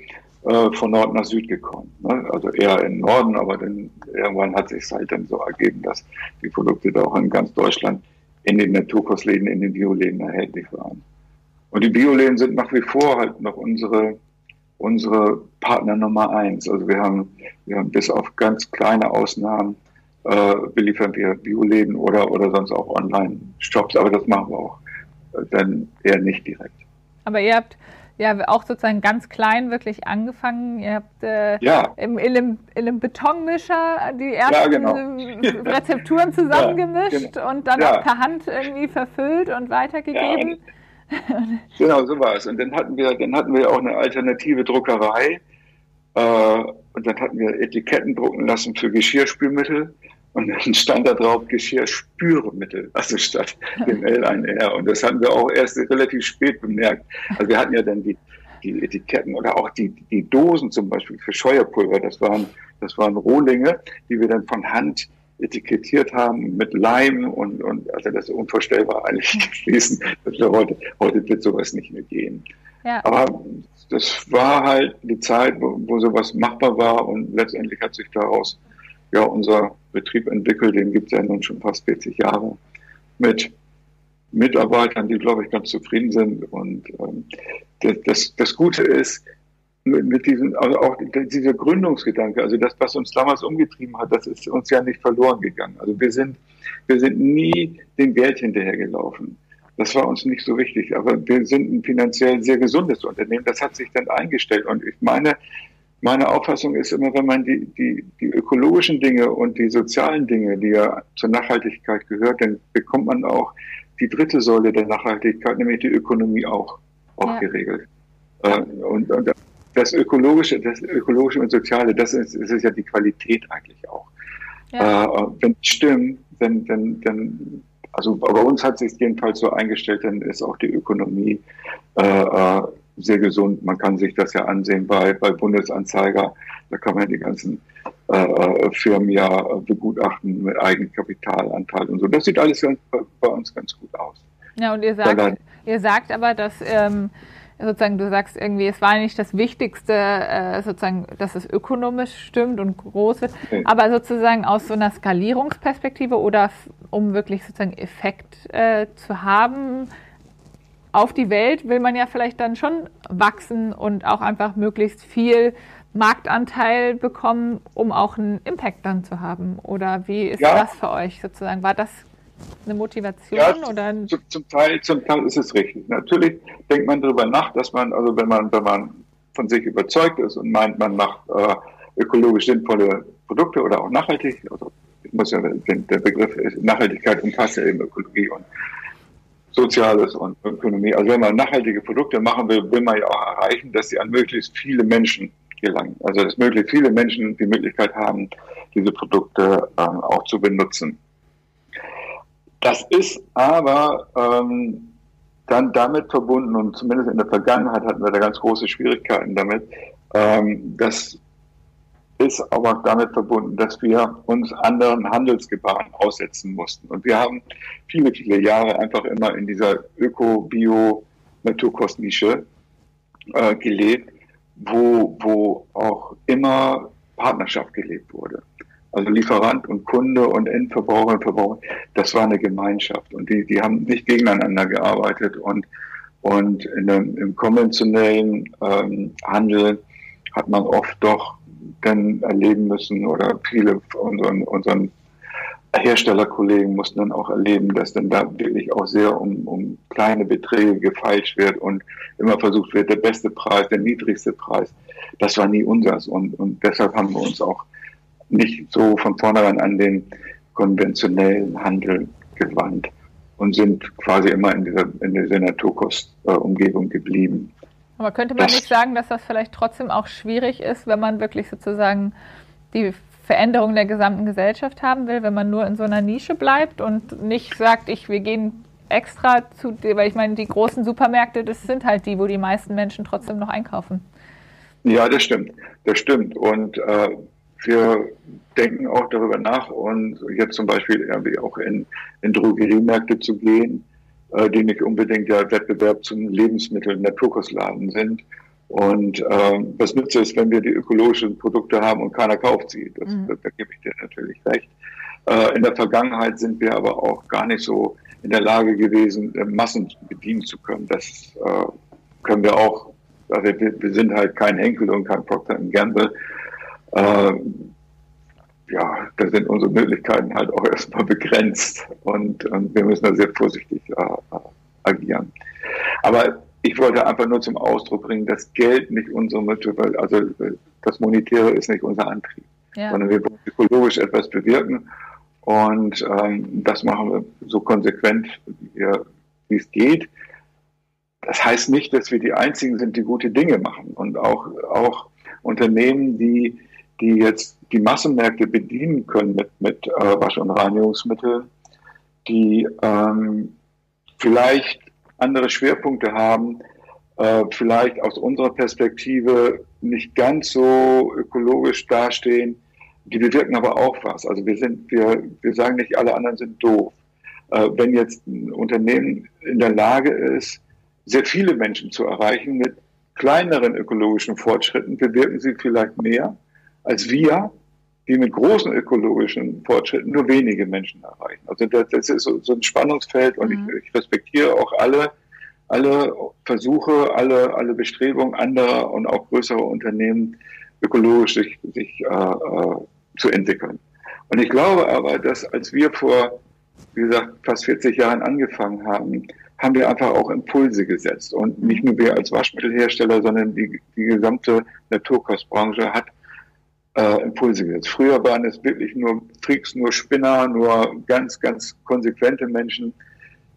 äh, von Nord nach Süd gekommen. Ne? Also eher in Norden, aber dann irgendwann hat sich halt dann so ergeben, dass die Produkte da auch in ganz Deutschland in den Naturkostläden, in den Bioläden erhältlich waren. Und die Bioläden sind nach wie vor halt noch unsere, unsere Partner Nummer eins. Also wir haben, wir haben bis auf ganz kleine Ausnahmen äh, beliefern wir Bioläden oder, oder sonst auch Online-Shops, aber das machen wir auch dann eher nicht direkt. Aber ihr habt ja auch sozusagen ganz klein wirklich angefangen. Ihr habt äh, ja. im, in, einem, in einem Betonmischer die ersten ja, genau. Rezepturen zusammengemischt ja, genau. und dann auch per Hand irgendwie verfüllt und weitergegeben. genau, so war es. Und dann hatten wir, dann hatten wir auch eine alternative Druckerei. Äh, und dann hatten wir Etiketten drucken lassen für Geschirrspülmittel. Und dann stand da drauf Geschirrspüremittel, also statt dem L ein R. Und das hatten wir auch erst relativ spät bemerkt. Also wir hatten ja dann die, die Etiketten oder auch die, die Dosen zum Beispiel für Scheuerpulver. Das waren, das waren Rohlinge, die wir dann von Hand etikettiert haben mit Leim und, und also das ist unvorstellbar eigentlich gewesen. heute, heute wird sowas nicht mehr gehen. Ja. Aber das war halt die Zeit, wo, wo sowas machbar war und letztendlich hat sich daraus ja unser Betrieb entwickelt, den gibt es ja nun schon fast 40 Jahre mit Mitarbeitern, die glaube ich ganz zufrieden sind und ähm, das, das, Gute ist, mit, mit diesem, also auch dieser Gründungsgedanke, also das, was uns damals umgetrieben hat, das ist uns ja nicht verloren gegangen. Also wir sind, wir sind nie dem Geld hinterhergelaufen. Das war uns nicht so wichtig, aber wir sind ein finanziell sehr gesundes Unternehmen. Das hat sich dann eingestellt und ich meine, meine Auffassung ist immer, wenn man die, die, die ökologischen Dinge und die sozialen Dinge, die ja zur Nachhaltigkeit gehört, dann bekommt man auch die dritte Säule der Nachhaltigkeit, nämlich die Ökonomie auch, auch ja. geregelt. Äh, und, und das ökologische, das ökologische und soziale, das ist, das ist ja die Qualität eigentlich auch. Ja. Äh, wenn es stimmt, dann, dann, dann, also bei uns hat sich jedenfalls so eingestellt, dann ist auch die Ökonomie äh, äh sehr gesund. Man kann sich das ja ansehen bei, bei Bundesanzeiger. Da kann man die ganzen äh, Firmen ja begutachten mit Eigenkapitalanteil und so. Das sieht alles ganz, bei uns ganz gut aus. Ja, und ihr sagt, ihr sagt aber, dass ähm, sozusagen du sagst irgendwie, es war nicht das Wichtigste, äh, sozusagen, dass es ökonomisch stimmt und groß wird, okay. aber sozusagen aus so einer Skalierungsperspektive oder um wirklich sozusagen Effekt äh, zu haben, auf die Welt will man ja vielleicht dann schon wachsen und auch einfach möglichst viel Marktanteil bekommen, um auch einen Impact dann zu haben. Oder wie ist ja. das für euch sozusagen? War das eine Motivation ja, oder zum, zum, Teil, zum Teil ist es richtig. Natürlich denkt man darüber nach, dass man, also wenn man, wenn man von sich überzeugt ist und meint, man macht äh, ökologisch sinnvolle Produkte oder auch nachhaltig, also ich muss ja, der Begriff Nachhaltigkeit umfasst ja eben Ökologie und Soziales und Ökonomie. Also wenn man nachhaltige Produkte machen will, will man ja auch erreichen, dass sie an möglichst viele Menschen gelangen. Also dass möglichst viele Menschen die Möglichkeit haben, diese Produkte ähm, auch zu benutzen. Das ist aber ähm, dann damit verbunden, und zumindest in der Vergangenheit hatten wir da ganz große Schwierigkeiten damit, ähm, dass ist aber damit verbunden, dass wir uns anderen Handelsgebaren aussetzen mussten. Und wir haben viele, viele Jahre einfach immer in dieser Öko-Bio-Naturkostnische äh, gelebt, wo, wo auch immer Partnerschaft gelebt wurde. Also Lieferant und Kunde und Endverbraucher und Verbraucher, das war eine Gemeinschaft und die, die haben nicht gegeneinander gearbeitet und, und in dem, im konventionellen ähm, Handel hat man oft doch dann erleben müssen oder viele unseren, unseren Herstellerkollegen mussten dann auch erleben, dass dann da wirklich auch sehr um, um kleine Beträge gefeilscht wird und immer versucht wird, der beste Preis, der niedrigste Preis. Das war nie unseres und, und deshalb haben wir uns auch nicht so von vornherein an den konventionellen Handel gewandt und sind quasi immer in dieser, in dieser Naturkostumgebung geblieben. Aber könnte man nicht sagen, dass das vielleicht trotzdem auch schwierig ist, wenn man wirklich sozusagen die Veränderung der gesamten Gesellschaft haben will, wenn man nur in so einer Nische bleibt und nicht sagt, ich, wir gehen extra zu, weil ich meine, die großen Supermärkte, das sind halt die, wo die meisten Menschen trotzdem noch einkaufen. Ja, das stimmt. Das stimmt. Und äh, wir denken auch darüber nach und jetzt zum Beispiel irgendwie auch in, in Drogeriemärkte zu gehen äh, die nicht unbedingt der Wettbewerb zum Lebensmittel- Naturkostladen sind. Und ähm, was nützt es, wenn wir die ökologischen Produkte haben und keiner kauft sie? Das, mhm. da, da gebe ich dir natürlich recht. Äh, in der Vergangenheit sind wir aber auch gar nicht so in der Lage gewesen, äh, Massen bedienen zu können. Das äh, können wir auch. Also wir, wir sind halt kein Henkel und kein Procter Gamble. Äh, ja, da sind unsere Möglichkeiten halt auch erstmal begrenzt und, und wir müssen da sehr vorsichtig äh, äh, agieren. Aber ich wollte einfach nur zum Ausdruck bringen, dass Geld nicht unsere Motivation, also das Monetäre ist nicht unser Antrieb, ja. sondern wir wollen ökologisch etwas bewirken und ähm, das machen wir so konsequent, wie es geht. Das heißt nicht, dass wir die Einzigen sind, die gute Dinge machen und auch, auch Unternehmen, die die jetzt die Massenmärkte bedienen können mit, mit äh, Wasch- und Reinigungsmitteln, die ähm, vielleicht andere Schwerpunkte haben, äh, vielleicht aus unserer Perspektive nicht ganz so ökologisch dastehen, die bewirken aber auch was. Also wir sind, wir, wir sagen nicht, alle anderen sind doof. Äh, wenn jetzt ein Unternehmen in der Lage ist, sehr viele Menschen zu erreichen mit kleineren ökologischen Fortschritten, bewirken sie vielleicht mehr als wir, die mit großen ökologischen Fortschritten nur wenige Menschen erreichen. Also das, das ist so, so, ein Spannungsfeld und mhm. ich, ich, respektiere auch alle, alle Versuche, alle, alle Bestrebungen anderer und auch größerer Unternehmen, ökologisch sich, sich äh, äh, zu entwickeln. Und ich glaube aber, dass als wir vor, wie gesagt, fast 40 Jahren angefangen haben, haben wir einfach auch Impulse gesetzt. Und nicht nur wir als Waschmittelhersteller, sondern die, die gesamte Naturkostbranche hat äh, Impulse gesetzt. Früher waren es wirklich nur Freaks, nur Spinner, nur ganz, ganz konsequente Menschen,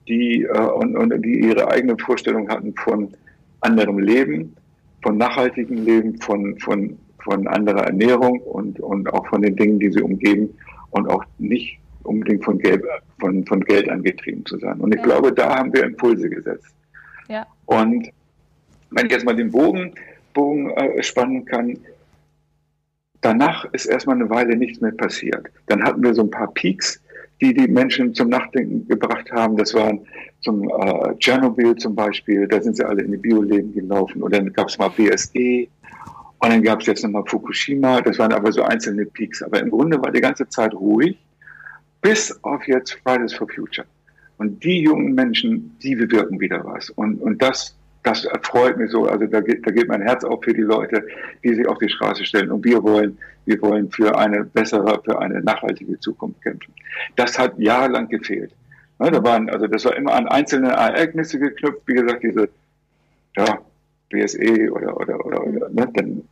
die, äh, und, und die ihre eigene Vorstellung hatten von anderem Leben, von nachhaltigem Leben, von, von, von anderer Ernährung und, und auch von den Dingen, die sie umgeben und auch nicht unbedingt von Geld, von, von Geld angetrieben zu sein. Und ich ja. glaube, da haben wir Impulse gesetzt. Ja. Und wenn ich jetzt mal den Bogen, Bogen äh, spannen kann, danach ist erstmal eine Weile nichts mehr passiert. Dann hatten wir so ein paar Peaks, die die Menschen zum Nachdenken gebracht haben. Das waren zum äh, Tschernobyl zum Beispiel, da sind sie alle in die Bioläden gelaufen. Und dann gab es mal BSE und dann gab es jetzt nochmal Fukushima. Das waren aber so einzelne Peaks. Aber im Grunde war die ganze Zeit ruhig, bis auf jetzt Fridays for Future. Und die jungen Menschen, die bewirken wieder was. Und, und das das erfreut mich so. Also da geht, da geht mein Herz auf für die Leute, die sich auf die Straße stellen. Und wir wollen, wir wollen für eine bessere, für eine nachhaltige Zukunft kämpfen. Das hat jahrelang gefehlt. Ja, da waren, also das war immer an einzelne Ereignisse geknüpft, wie gesagt, diese, ja, BSE oder, oder, oder, oder ne, dann,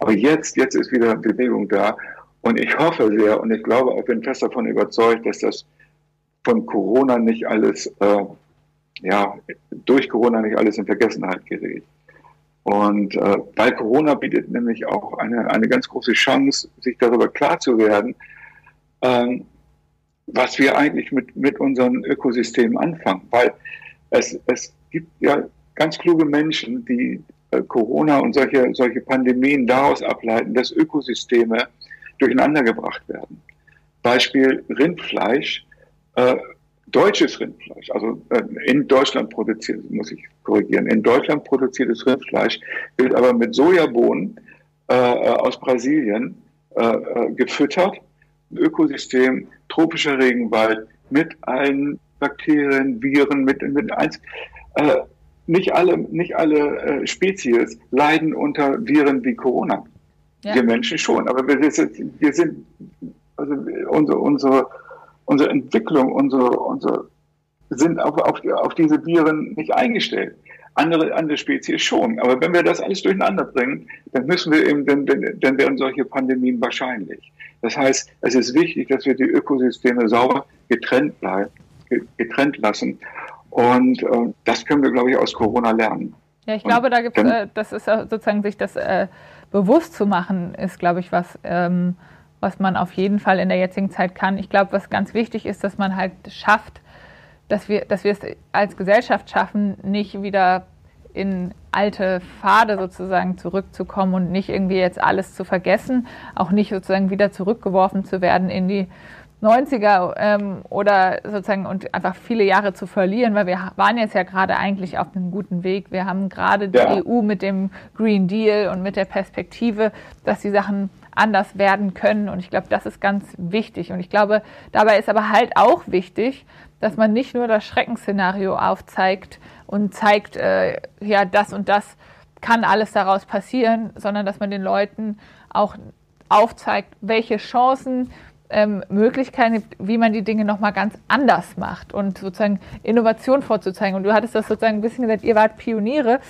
aber jetzt, jetzt ist wieder Bewegung da. Und ich hoffe sehr und ich glaube auch, bin fest davon überzeugt, dass das von Corona nicht alles äh, ja, durch Corona nicht alles in Vergessenheit gerät. Und äh, weil Corona bietet nämlich auch eine, eine ganz große Chance, sich darüber klar zu werden, ähm, was wir eigentlich mit, mit unseren Ökosystemen anfangen. Weil es, es gibt ja ganz kluge Menschen, die äh, Corona und solche, solche Pandemien daraus ableiten, dass Ökosysteme durcheinandergebracht werden. Beispiel Rindfleisch. Äh, deutsches Rindfleisch, also äh, in Deutschland produziert, muss ich korrigieren, in Deutschland produziertes Rindfleisch wird aber mit Sojabohnen äh, äh aus Brasilien äh, äh, gefüttert. Ökosystem, tropischer Regenwald mit allen Bakterien, Viren, mit, mit eins. Äh, nicht alle, nicht alle Spezies leiden unter Viren wie Corona. Ja. Wir Menschen schon, aber wir, wir sind, also unsere, unsere unsere Entwicklung, unsere, unsere sind auf, auf, auf diese Viren nicht eingestellt. Andere, andere Spezies schon. Aber wenn wir das alles durcheinander bringen, dann müssen wir eben, dann, dann werden solche Pandemien wahrscheinlich. Das heißt, es ist wichtig, dass wir die Ökosysteme sauber getrennt bleiben, getrennt lassen. Und äh, das können wir, glaube ich, aus Corona lernen. Ja, ich glaube, da gibt es, äh, das ist sozusagen sich das äh, bewusst zu machen, ist, glaube ich, was, ähm, was man auf jeden Fall in der jetzigen Zeit kann. Ich glaube, was ganz wichtig ist, dass man halt schafft, dass wir, dass wir es als Gesellschaft schaffen, nicht wieder in alte Pfade sozusagen zurückzukommen und nicht irgendwie jetzt alles zu vergessen, auch nicht sozusagen wieder zurückgeworfen zu werden in die 90er ähm, oder sozusagen und einfach viele Jahre zu verlieren, weil wir waren jetzt ja gerade eigentlich auf einem guten Weg. Wir haben gerade die ja. EU mit dem Green Deal und mit der Perspektive, dass die Sachen anders werden können. Und ich glaube, das ist ganz wichtig. Und ich glaube, dabei ist aber halt auch wichtig, dass man nicht nur das Schreckensszenario aufzeigt und zeigt, äh, ja, das und das kann alles daraus passieren, sondern dass man den Leuten auch aufzeigt, welche Chancen, ähm, Möglichkeiten gibt, wie man die Dinge nochmal ganz anders macht und sozusagen Innovation vorzuzeigen. Und du hattest das sozusagen ein bisschen gesagt, ihr wart Pioniere.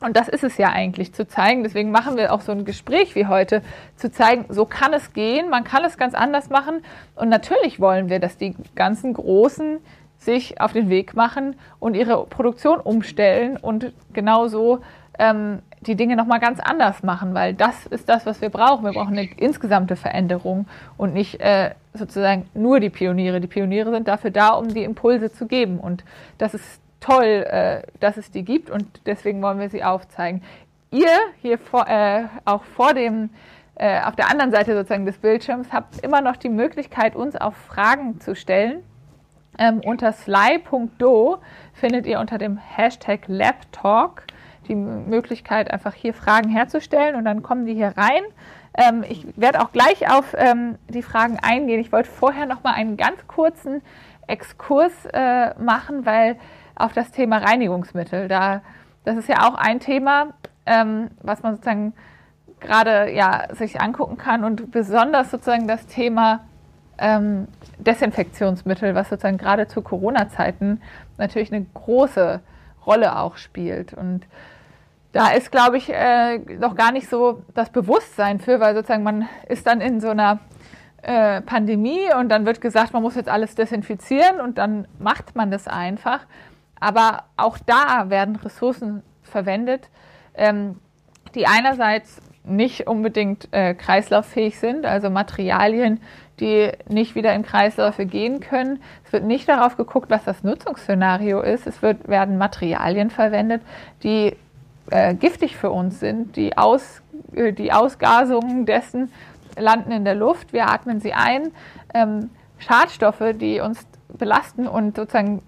Und das ist es ja eigentlich, zu zeigen. Deswegen machen wir auch so ein Gespräch wie heute, zu zeigen, so kann es gehen, man kann es ganz anders machen. Und natürlich wollen wir, dass die ganzen Großen sich auf den Weg machen und ihre Produktion umstellen und genauso ähm, die Dinge nochmal ganz anders machen, weil das ist das, was wir brauchen. Wir brauchen eine insgesamte Veränderung und nicht äh, sozusagen nur die Pioniere. Die Pioniere sind dafür da, um die Impulse zu geben. Und das ist toll, äh, dass es die gibt und deswegen wollen wir sie aufzeigen. Ihr hier vor, äh, auch vor dem, äh, auf der anderen Seite sozusagen des Bildschirms habt immer noch die Möglichkeit, uns auch Fragen zu stellen. Ähm, unter sly.do findet ihr unter dem Hashtag LabTalk die Möglichkeit, einfach hier Fragen herzustellen und dann kommen die hier rein. Ähm, ich werde auch gleich auf ähm, die Fragen eingehen. Ich wollte vorher noch mal einen ganz kurzen Exkurs äh, machen, weil auf das Thema Reinigungsmittel. Da, das ist ja auch ein Thema, ähm, was man sozusagen gerade ja, sich angucken kann und besonders sozusagen das Thema ähm, Desinfektionsmittel, was sozusagen gerade zu Corona-Zeiten natürlich eine große Rolle auch spielt. Und da ist, glaube ich, äh, noch gar nicht so das Bewusstsein für, weil sozusagen man ist dann in so einer äh, Pandemie und dann wird gesagt, man muss jetzt alles desinfizieren und dann macht man das einfach. Aber auch da werden Ressourcen verwendet, ähm, die einerseits nicht unbedingt äh, kreislauffähig sind, also Materialien, die nicht wieder in Kreisläufe gehen können. Es wird nicht darauf geguckt, was das Nutzungsszenario ist. Es wird, werden Materialien verwendet, die äh, giftig für uns sind. Die, Aus, äh, die Ausgasungen dessen landen in der Luft, wir atmen sie ein. Ähm, Schadstoffe, die uns belasten und sozusagen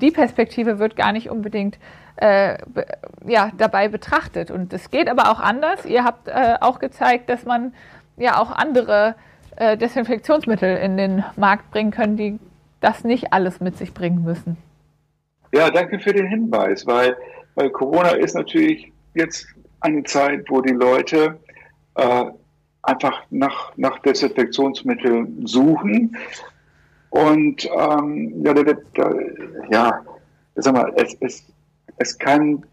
die Perspektive wird gar nicht unbedingt äh, ja, dabei betrachtet. Und es geht aber auch anders. Ihr habt äh, auch gezeigt, dass man ja auch andere äh, Desinfektionsmittel in den Markt bringen können, die das nicht alles mit sich bringen müssen. Ja, danke für den Hinweis, weil, weil Corona ist natürlich jetzt eine Zeit, wo die Leute äh, einfach nach, nach Desinfektionsmitteln suchen. Und ähm, ja, da, da, ja, sag mal, es, es, es kann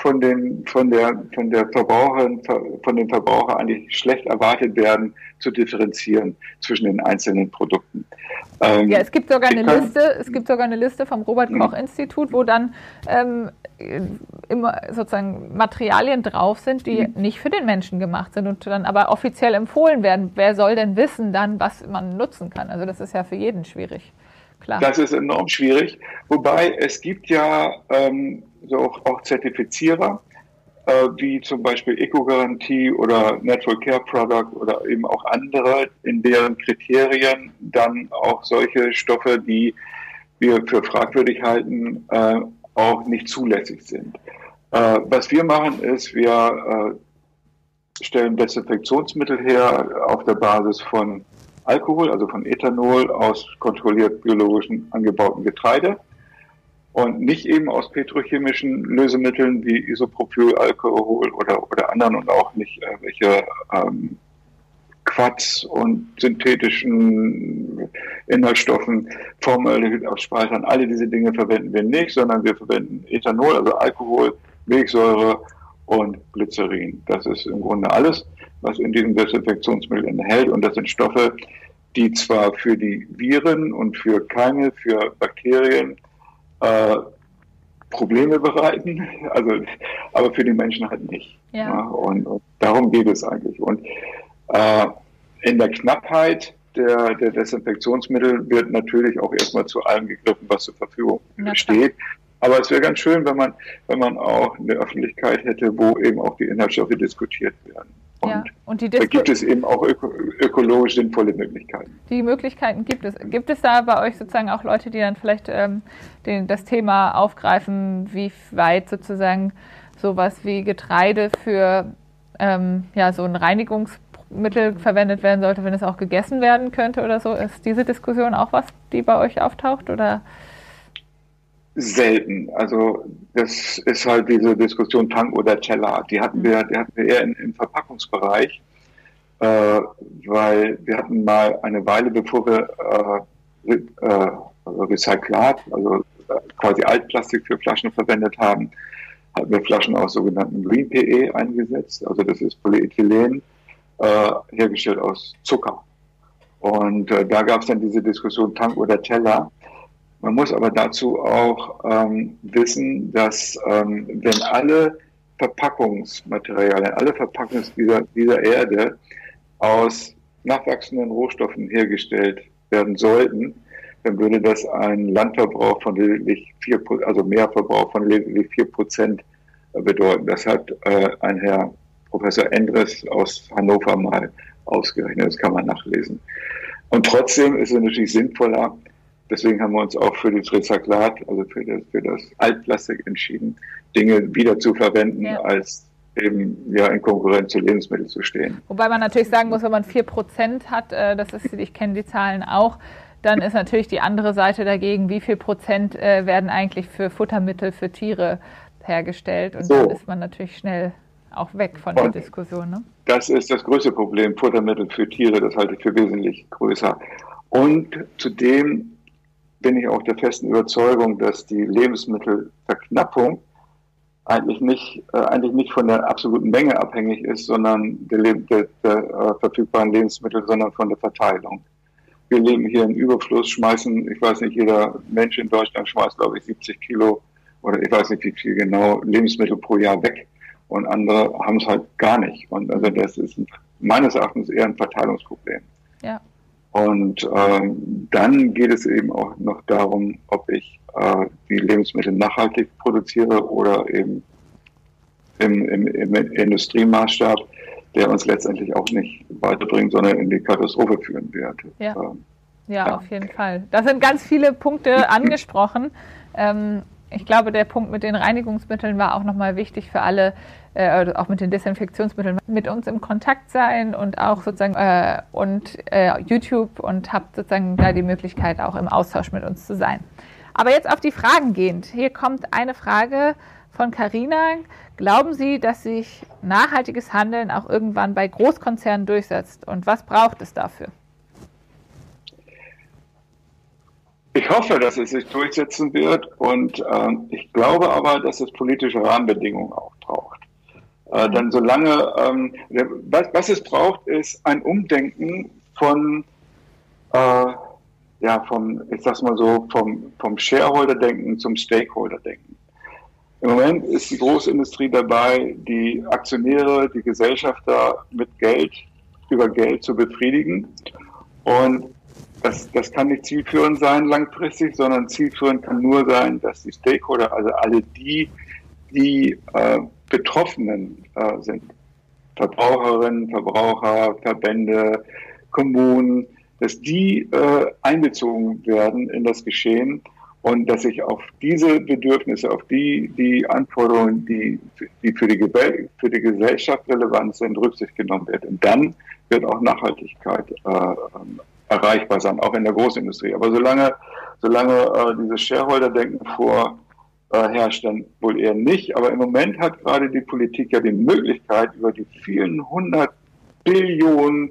von den, von der, von der Verbraucherin, von den Verbrauchern eigentlich schlecht erwartet werden, zu differenzieren zwischen den einzelnen Produkten. Ähm, ja, es gibt sogar eine kann, Liste, es gibt sogar eine Liste vom Robert Koch Institut, wo dann ähm, immer sozusagen Materialien drauf sind, die mhm. nicht für den Menschen gemacht sind und dann aber offiziell empfohlen werden. Wer soll denn wissen dann, was man nutzen kann? Also das ist ja für jeden schwierig. Klar. Das ist enorm schwierig. Wobei es gibt ja ähm, so auch, auch Zertifizierer, äh, wie zum Beispiel Eco-Garantie oder Natural Care Product oder eben auch andere, in deren Kriterien dann auch solche Stoffe, die wir für fragwürdig halten, äh, auch nicht zulässig sind. Äh, was wir machen, ist, wir äh, stellen Desinfektionsmittel her auf der Basis von Alkohol, also von Ethanol aus kontrolliert biologisch angebauten Getreide und nicht eben aus petrochemischen Lösemitteln wie Isopropylalkohol oder, oder anderen und auch nicht äh, welche ähm, Quatsch und synthetischen Inhaltsstoffen, Formaldehyd aus Speichern, alle diese Dinge verwenden wir nicht, sondern wir verwenden Ethanol, also Alkohol, Milchsäure und Glycerin. Das ist im Grunde alles, was in diesem Desinfektionsmittel enthält und das sind Stoffe, die zwar für die Viren und für Keime, für Bakterien äh, Probleme bereiten, also, aber für die Menschen halt nicht. Ja. ja und, und, darum geht es eigentlich. Und äh, in der Knappheit der, der Desinfektionsmittel wird natürlich auch erstmal zu allem gegriffen, was zur Verfügung steht. Aber es wäre ganz schön, wenn man, wenn man auch eine Öffentlichkeit hätte, wo eben auch die Inhaltsstoffe diskutiert werden. Und, ja. und da gibt es eben auch öko ökologisch sinnvolle Möglichkeiten. Die Möglichkeiten gibt es. Gibt es da bei euch sozusagen auch Leute, die dann vielleicht ähm, den, das Thema aufgreifen, wie weit sozusagen sowas wie Getreide für ähm, ja, so ein Reinigungsmittel verwendet werden sollte, wenn es auch gegessen werden könnte oder so? Ist diese Diskussion auch was, die bei euch auftaucht? Oder? Selten. Also das ist halt diese Diskussion Tank oder Teller. Die hatten wir, die hatten wir eher in, im Verpackungsbereich, äh, weil wir hatten mal eine Weile, bevor wir äh, äh, Recyclat, also äh, quasi Altplastik für Flaschen verwendet haben, hatten wir Flaschen aus sogenannten Green PE eingesetzt. Also das ist Polyethylen, äh, hergestellt aus Zucker. Und äh, da gab es dann diese Diskussion Tank oder Teller. Man muss aber dazu auch ähm, wissen, dass ähm, wenn alle Verpackungsmaterialien, alle Verpackungen dieser, dieser Erde aus nachwachsenden Rohstoffen hergestellt werden sollten, dann würde das einen Landverbrauch von lediglich vier, also Mehrverbrauch von lediglich vier Prozent bedeuten. Das hat äh, ein Herr Professor Endres aus Hannover mal ausgerechnet. Das kann man nachlesen. Und trotzdem ist es natürlich sinnvoller, Deswegen haben wir uns auch für das Rezyklat, also für das, für das Altplastik entschieden, Dinge wieder zu verwenden, ja. als eben ja in Konkurrenz zu Lebensmitteln zu stehen. Wobei man natürlich sagen muss, wenn man 4% hat, äh, das ist, ich kenne die Zahlen auch, dann ist natürlich die andere Seite dagegen, wie viel Prozent äh, werden eigentlich für Futtermittel für Tiere hergestellt. Und so. dann ist man natürlich schnell auch weg von und der Diskussion. Ne? Das ist das größte Problem, Futtermittel für Tiere, das halte ich für wesentlich größer. Und zudem bin ich auch der festen Überzeugung, dass die Lebensmittelverknappung eigentlich nicht, äh, eigentlich nicht von der absoluten Menge abhängig ist, sondern der, der, der äh, verfügbaren Lebensmittel, sondern von der Verteilung. Wir leben hier im Überfluss, schmeißen, ich weiß nicht, jeder Mensch in Deutschland schmeißt, glaube ich, 70 Kilo oder ich weiß nicht, wie viel genau Lebensmittel pro Jahr weg. Und andere haben es halt gar nicht. Und also das ist meines Erachtens eher ein Verteilungsproblem. Ja. Und ähm, dann geht es eben auch noch darum, ob ich äh, die Lebensmittel nachhaltig produziere oder eben im, im, im Industriemaßstab, der uns letztendlich auch nicht weiterbringt, sondern in die Katastrophe führen wird. Ja. Ähm, ja, ja, auf jeden Fall. Da sind ganz viele Punkte angesprochen. Ähm, ich glaube, der Punkt mit den Reinigungsmitteln war auch nochmal wichtig für alle, äh, auch mit den Desinfektionsmitteln, mit uns im Kontakt sein und auch sozusagen äh, und äh, YouTube und habt sozusagen da die Möglichkeit, auch im Austausch mit uns zu sein. Aber jetzt auf die Fragen gehend. Hier kommt eine Frage von Carina. Glauben Sie, dass sich nachhaltiges Handeln auch irgendwann bei Großkonzernen durchsetzt? Und was braucht es dafür? Ich hoffe, dass es sich durchsetzen wird und ähm, ich glaube aber, dass es politische Rahmenbedingungen auch braucht. Äh. Denn solange, ähm, was, was, es braucht, ist ein Umdenken von, äh, ja, vom, ich sag's mal so, vom, vom Shareholder-Denken zum Stakeholder-Denken. Im Moment ist die Großindustrie dabei, die Aktionäre, die Gesellschafter mit Geld, über Geld zu befriedigen. Und das, das kann nicht zielführend sein langfristig, sondern zielführend kann nur sein, dass die Stakeholder, also alle die, die äh, Betroffenen äh, sind, Verbraucherinnen, Verbraucher, Verbände, Kommunen, dass die äh, einbezogen werden in das Geschehen und dass sich auf diese Bedürfnisse, auf die, die Anforderungen, die, die für, die für die Gesellschaft relevant sind, Rücksicht genommen wird. Und dann wird auch Nachhaltigkeit äh, ähm, erreichbar sein, auch in der Großindustrie. Aber solange, solange äh, dieses Shareholder-Denken vorherrscht, äh, dann wohl eher nicht. Aber im Moment hat gerade die Politik ja die Möglichkeit, über die vielen hundert Billionen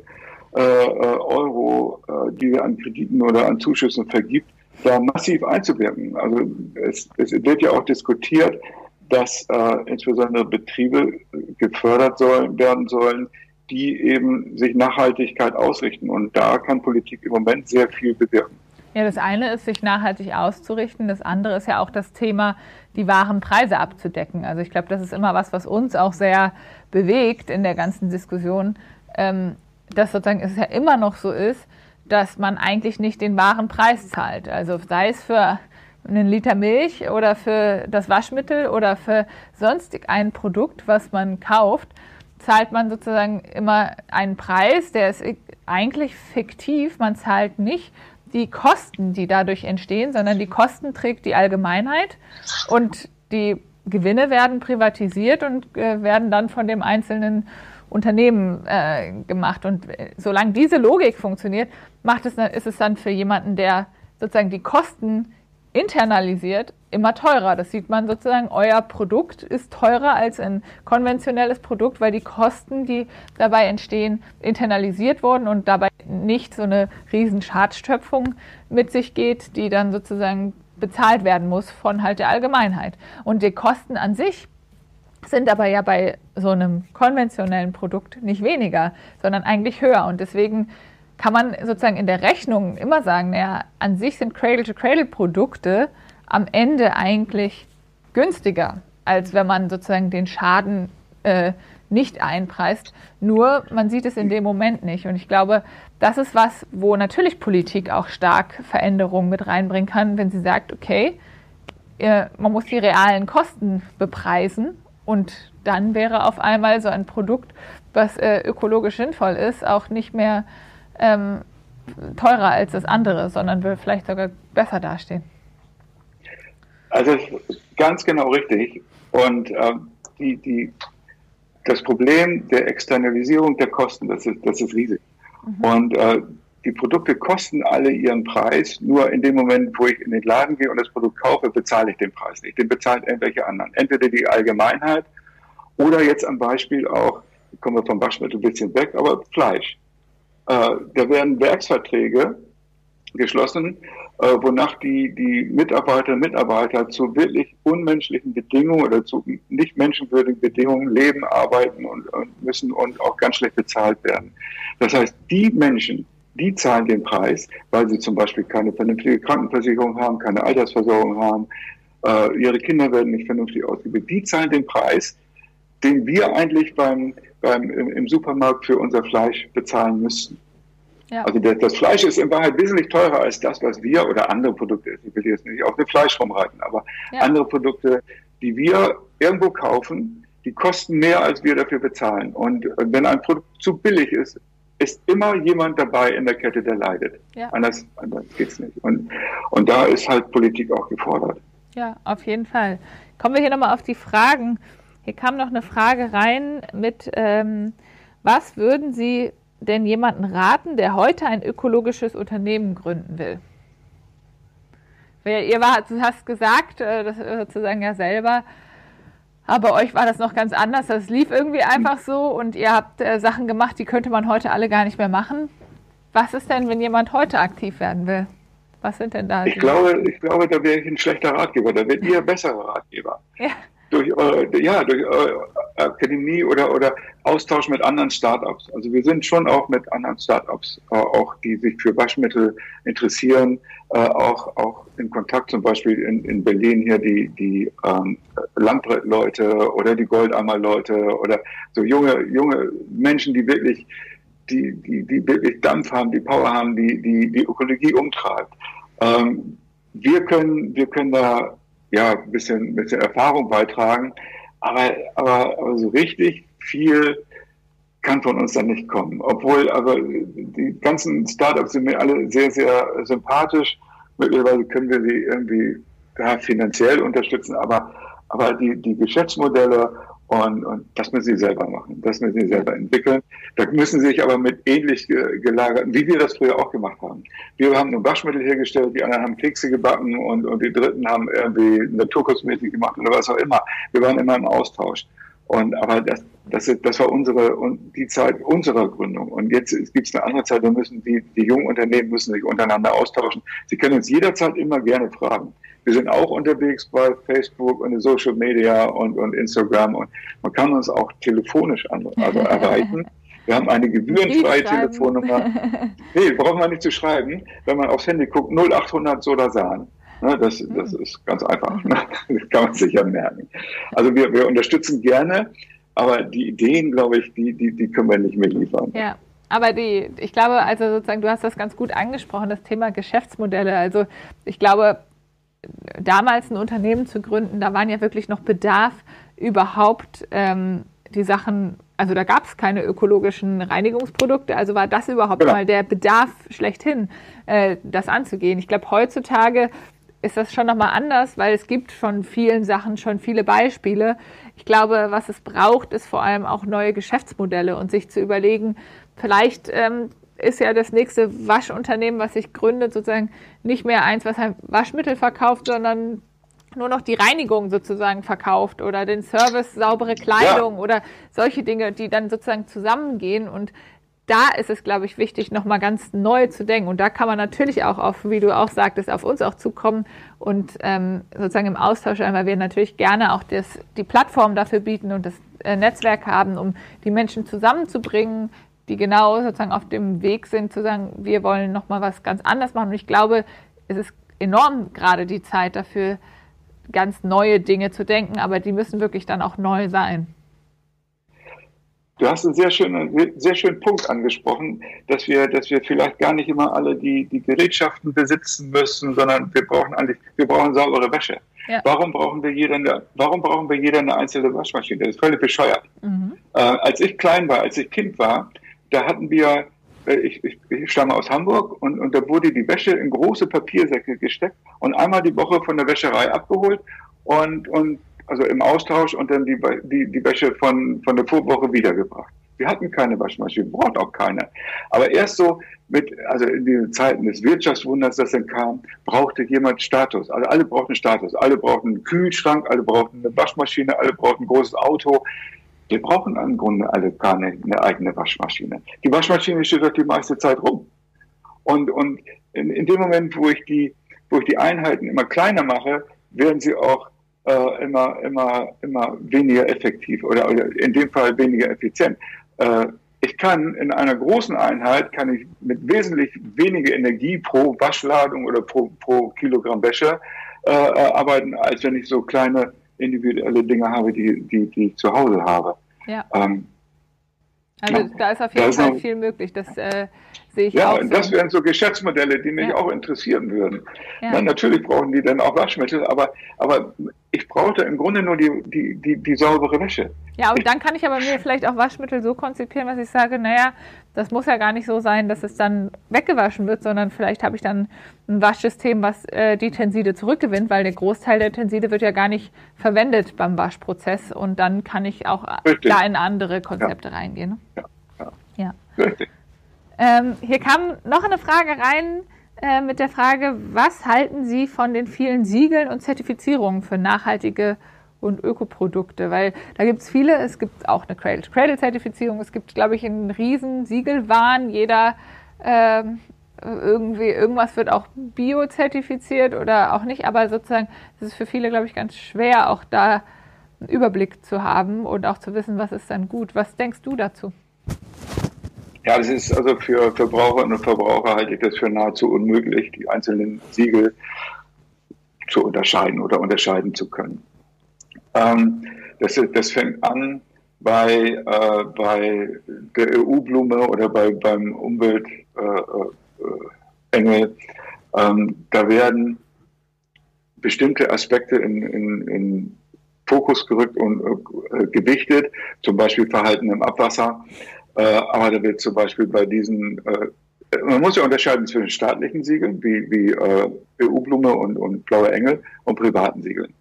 äh, äh Euro, äh, die wir an Krediten oder an Zuschüssen vergibt, da massiv einzuwirken. Also es, es wird ja auch diskutiert, dass äh, insbesondere Betriebe gefördert sollen, werden sollen, die eben sich Nachhaltigkeit ausrichten. Und da kann Politik im Moment sehr viel bewirken. Ja, das eine ist, sich nachhaltig auszurichten. Das andere ist ja auch das Thema, die wahren Preise abzudecken. Also ich glaube, das ist immer was, was uns auch sehr bewegt in der ganzen Diskussion, ähm, dass sozusagen es ja immer noch so ist, dass man eigentlich nicht den wahren Preis zahlt. Also sei es für einen Liter Milch oder für das Waschmittel oder für sonstig ein Produkt, was man kauft, zahlt man sozusagen immer einen Preis, der ist eigentlich fiktiv. Man zahlt nicht die Kosten, die dadurch entstehen, sondern die Kosten trägt die Allgemeinheit und die Gewinne werden privatisiert und äh, werden dann von dem einzelnen Unternehmen äh, gemacht. Und äh, solange diese Logik funktioniert, macht es, ist es dann für jemanden, der sozusagen die Kosten internalisiert, immer teurer. Das sieht man sozusagen, euer Produkt ist teurer als ein konventionelles Produkt, weil die Kosten, die dabei entstehen, internalisiert wurden und dabei nicht so eine riesen Schadstschöpfung mit sich geht, die dann sozusagen bezahlt werden muss von halt der Allgemeinheit. Und die Kosten an sich sind aber ja bei so einem konventionellen Produkt nicht weniger, sondern eigentlich höher. Und deswegen kann man sozusagen in der Rechnung immer sagen, naja, an sich sind Cradle-to-Cradle-Produkte am Ende eigentlich günstiger, als wenn man sozusagen den Schaden äh, nicht einpreist. Nur man sieht es in dem Moment nicht. Und ich glaube, das ist was, wo natürlich Politik auch stark Veränderungen mit reinbringen kann, wenn sie sagt, okay, äh, man muss die realen Kosten bepreisen und dann wäre auf einmal so ein Produkt, was äh, ökologisch sinnvoll ist, auch nicht mehr ähm, teurer als das andere, sondern will vielleicht sogar besser dastehen. Also ganz genau richtig. Und ähm, die, die, das Problem der Externalisierung der Kosten, das ist, das ist riesig. Mhm. Und äh, die Produkte kosten alle ihren Preis. Nur in dem Moment, wo ich in den Laden gehe und das Produkt kaufe, bezahle ich den Preis nicht. Den bezahlt irgendwelche anderen. Entweder die Allgemeinheit oder jetzt am Beispiel auch, kommen wir vom Waschmittel ein bisschen weg, aber Fleisch. Äh, da werden Werksverträge geschlossen, äh, wonach die, die Mitarbeiter und Mitarbeiter zu wirklich unmenschlichen Bedingungen oder zu nicht menschenwürdigen Bedingungen leben, arbeiten und, und müssen und auch ganz schlecht bezahlt werden. Das heißt, die Menschen, die zahlen den Preis, weil sie zum Beispiel keine vernünftige Krankenversicherung haben, keine Altersversorgung haben, äh, ihre Kinder werden nicht vernünftig ausgebildet. Die zahlen den Preis, den wir eigentlich beim, beim, im, im Supermarkt für unser Fleisch bezahlen müssten. Ja. Also das, das, Fleisch ist in Wahrheit wesentlich teurer als das, was wir oder andere Produkte, ich will jetzt nicht auf dem Fleisch rumreiten, aber ja. andere Produkte, die wir irgendwo kaufen, die kosten mehr, als wir dafür bezahlen. Und wenn ein Produkt zu billig ist, ist immer jemand dabei in der Kette, der leidet. Ja. Anders, anders geht's nicht. Und, und da ist halt Politik auch gefordert. Ja, auf jeden Fall. Kommen wir hier nochmal auf die Fragen. Hier kam noch eine Frage rein mit, ähm, was würden Sie denn jemanden raten, der heute ein ökologisches Unternehmen gründen will? Ihr war, du hast gesagt, äh, das sozusagen ja selber, aber euch war das noch ganz anders. Das lief irgendwie einfach so und ihr habt äh, Sachen gemacht, die könnte man heute alle gar nicht mehr machen. Was ist denn, wenn jemand heute aktiv werden will? Was sind denn da? Ich glaube, ich glaube, da wäre ich ein schlechter Ratgeber. Da werdet ihr bessere Ratgeber. Ja durch, äh, ja, durch äh, Akademie oder, oder Austausch mit anderen Startups. Also wir sind schon auch mit anderen Startups, äh, auch die sich für Waschmittel interessieren, äh, auch, auch in Kontakt zum Beispiel in, in Berlin hier die, die ähm, Landbrettleute oder die Goldammer-Leute oder so junge, junge Menschen, die wirklich die, die, die wirklich Dampf haben, die Power haben, die die, die Ökologie umtreibt. Ähm, wir können, wir können da ja, ein bisschen, ein bisschen Erfahrung beitragen. Aber, aber, aber so richtig viel kann von uns dann nicht kommen. Obwohl, aber die ganzen Startups sind mir alle sehr, sehr sympathisch. Mittlerweile können wir sie irgendwie ja, finanziell unterstützen, aber, aber die, die Geschäftsmodelle und, und das müssen sie selber machen, das müssen sie selber entwickeln. Da müssen sie sich aber mit ähnlich gelagerten, wie wir das früher auch gemacht haben. Wir haben ein Waschmittel hergestellt, die anderen haben Kekse gebacken und, und die Dritten haben irgendwie Naturkosmetik gemacht oder was auch immer. Wir waren immer im Austausch. Und aber das, das, das war unsere und die Zeit unserer Gründung. Und jetzt gibt es eine andere Zeit, da müssen die, die jungen Unternehmen müssen sich untereinander austauschen. Sie können uns jederzeit immer gerne fragen. Wir sind auch unterwegs bei Facebook und Social Media und, und Instagram und man kann uns auch telefonisch an, also erreichen. Wir haben eine gebührenfreie Telefonnummer. Nee, braucht man nicht zu schreiben. Wenn man aufs Handy guckt, 0800 Sodasan. Ne, das, das ist ganz einfach. Ne? Das kann man sicher merken. Also wir, wir unterstützen gerne, aber die Ideen, glaube ich, die, die, die können wir nicht mehr liefern. Ja. Aber die, ich glaube, also sozusagen, du hast das ganz gut angesprochen, das Thema Geschäftsmodelle. Also ich glaube, damals ein Unternehmen zu gründen, da waren ja wirklich noch Bedarf überhaupt ähm, die Sachen, also da gab es keine ökologischen Reinigungsprodukte, also war das überhaupt genau. mal der Bedarf schlechthin, äh, das anzugehen. Ich glaube, heutzutage ist das schon nochmal anders, weil es gibt von vielen Sachen schon viele Beispiele. Ich glaube, was es braucht, ist vor allem auch neue Geschäftsmodelle und sich zu überlegen, vielleicht ähm, ist ja das nächste Waschunternehmen, was sich gründet, sozusagen nicht mehr eins, was halt Waschmittel verkauft, sondern nur noch die Reinigung sozusagen verkauft oder den Service saubere Kleidung ja. oder solche Dinge, die dann sozusagen zusammengehen und da ist es, glaube ich, wichtig, nochmal ganz neu zu denken. Und da kann man natürlich auch auf, wie du auch sagtest, auf uns auch zukommen und ähm, sozusagen im Austausch sein, weil wir natürlich gerne auch das, die Plattform dafür bieten und das äh, Netzwerk haben, um die Menschen zusammenzubringen, die genau sozusagen auf dem Weg sind, zu sagen, wir wollen nochmal was ganz anderes machen. Und ich glaube, es ist enorm gerade die Zeit dafür, ganz neue Dinge zu denken, aber die müssen wirklich dann auch neu sein. Du hast einen sehr schönen, sehr schönen Punkt angesprochen, dass wir, dass wir vielleicht gar nicht immer alle die, die Gerätschaften besitzen müssen, sondern wir brauchen eigentlich, wir brauchen saubere Wäsche. Ja. Warum brauchen wir jeder eine, warum brauchen wir jeder eine einzelne Waschmaschine? Das ist völlig bescheuert. Mhm. Äh, als ich klein war, als ich Kind war, da hatten wir, äh, ich, ich, ich stamme aus Hamburg und, und da wurde die Wäsche in große Papiersäcke gesteckt und einmal die Woche von der Wäscherei abgeholt und, und also im Austausch und dann die, die, die Wäsche von, von der Vorwoche wiedergebracht. Wir hatten keine Waschmaschine, braucht auch keine. Aber erst so mit, also in den Zeiten des Wirtschaftswunders, das dann kam, brauchte jemand Status. Also alle brauchten Status. Alle brauchten einen Kühlschrank, alle brauchten eine Waschmaschine, alle brauchten ein großes Auto. Wir brauchen im Grunde alle keine eine eigene Waschmaschine. Die Waschmaschine steht doch die meiste Zeit rum. Und, und in, in dem Moment, wo ich die, wo ich die Einheiten immer kleiner mache, werden sie auch äh, immer, immer, immer weniger effektiv oder, oder in dem Fall weniger effizient. Äh, ich kann in einer großen Einheit kann ich mit wesentlich weniger Energie pro Waschladung oder pro, pro Kilogramm Wäsche äh, äh arbeiten, als wenn ich so kleine individuelle Dinge habe, die, die, die ich zu Hause habe. Ja. Ähm, also ja, da ist auf jeden Fall noch, viel möglich. Das äh, sehe ich ja, auch. Ja, so. das wären so Geschäftsmodelle, die mich ja. auch interessieren würden. Na, natürlich brauchen die dann auch Waschmittel, aber, aber ich brauchte im Grunde nur die, die, die, die saubere Wäsche. Ja, und dann kann ich aber mir vielleicht auch Waschmittel so konzipieren, dass ich sage, naja, das muss ja gar nicht so sein, dass es dann weggewaschen wird, sondern vielleicht habe ich dann ein Waschsystem, was äh, die Tenside zurückgewinnt, weil der Großteil der Tenside wird ja gar nicht verwendet beim Waschprozess und dann kann ich auch Richtig. da in andere Konzepte ja. reingehen. Ne? Ja. ja. ja. Richtig. Ähm, hier kam noch eine Frage rein äh, mit der Frage, was halten Sie von den vielen Siegeln und Zertifizierungen für nachhaltige und Ökoprodukte? Weil da gibt es viele, es gibt auch eine Cradle-Zertifizierung, es gibt, glaube ich, einen riesen Siegelwahn, jeder ähm, irgendwie, irgendwas wird auch bio-zertifiziert oder auch nicht, aber sozusagen, es ist für viele, glaube ich, ganz schwer, auch da einen Überblick zu haben und auch zu wissen, was ist dann gut. Was denkst du dazu? Ja, das ist also für Verbraucherinnen und Verbraucher halte ich das für nahezu unmöglich, die einzelnen Siegel zu unterscheiden oder unterscheiden zu können. Ähm, das, das, fängt an bei, äh, bei der EU-Blume oder bei, beim Umweltengel. Äh, äh, ähm, da werden bestimmte Aspekte in, in, in Fokus gerückt und äh, gewichtet, zum Beispiel Verhalten im Abwasser. Äh, aber da wird zum Beispiel bei diesen, äh, man muss ja unterscheiden zwischen staatlichen Siegeln wie, wie äh, EU-Blume und, und Blaue Engel und privaten Siegeln.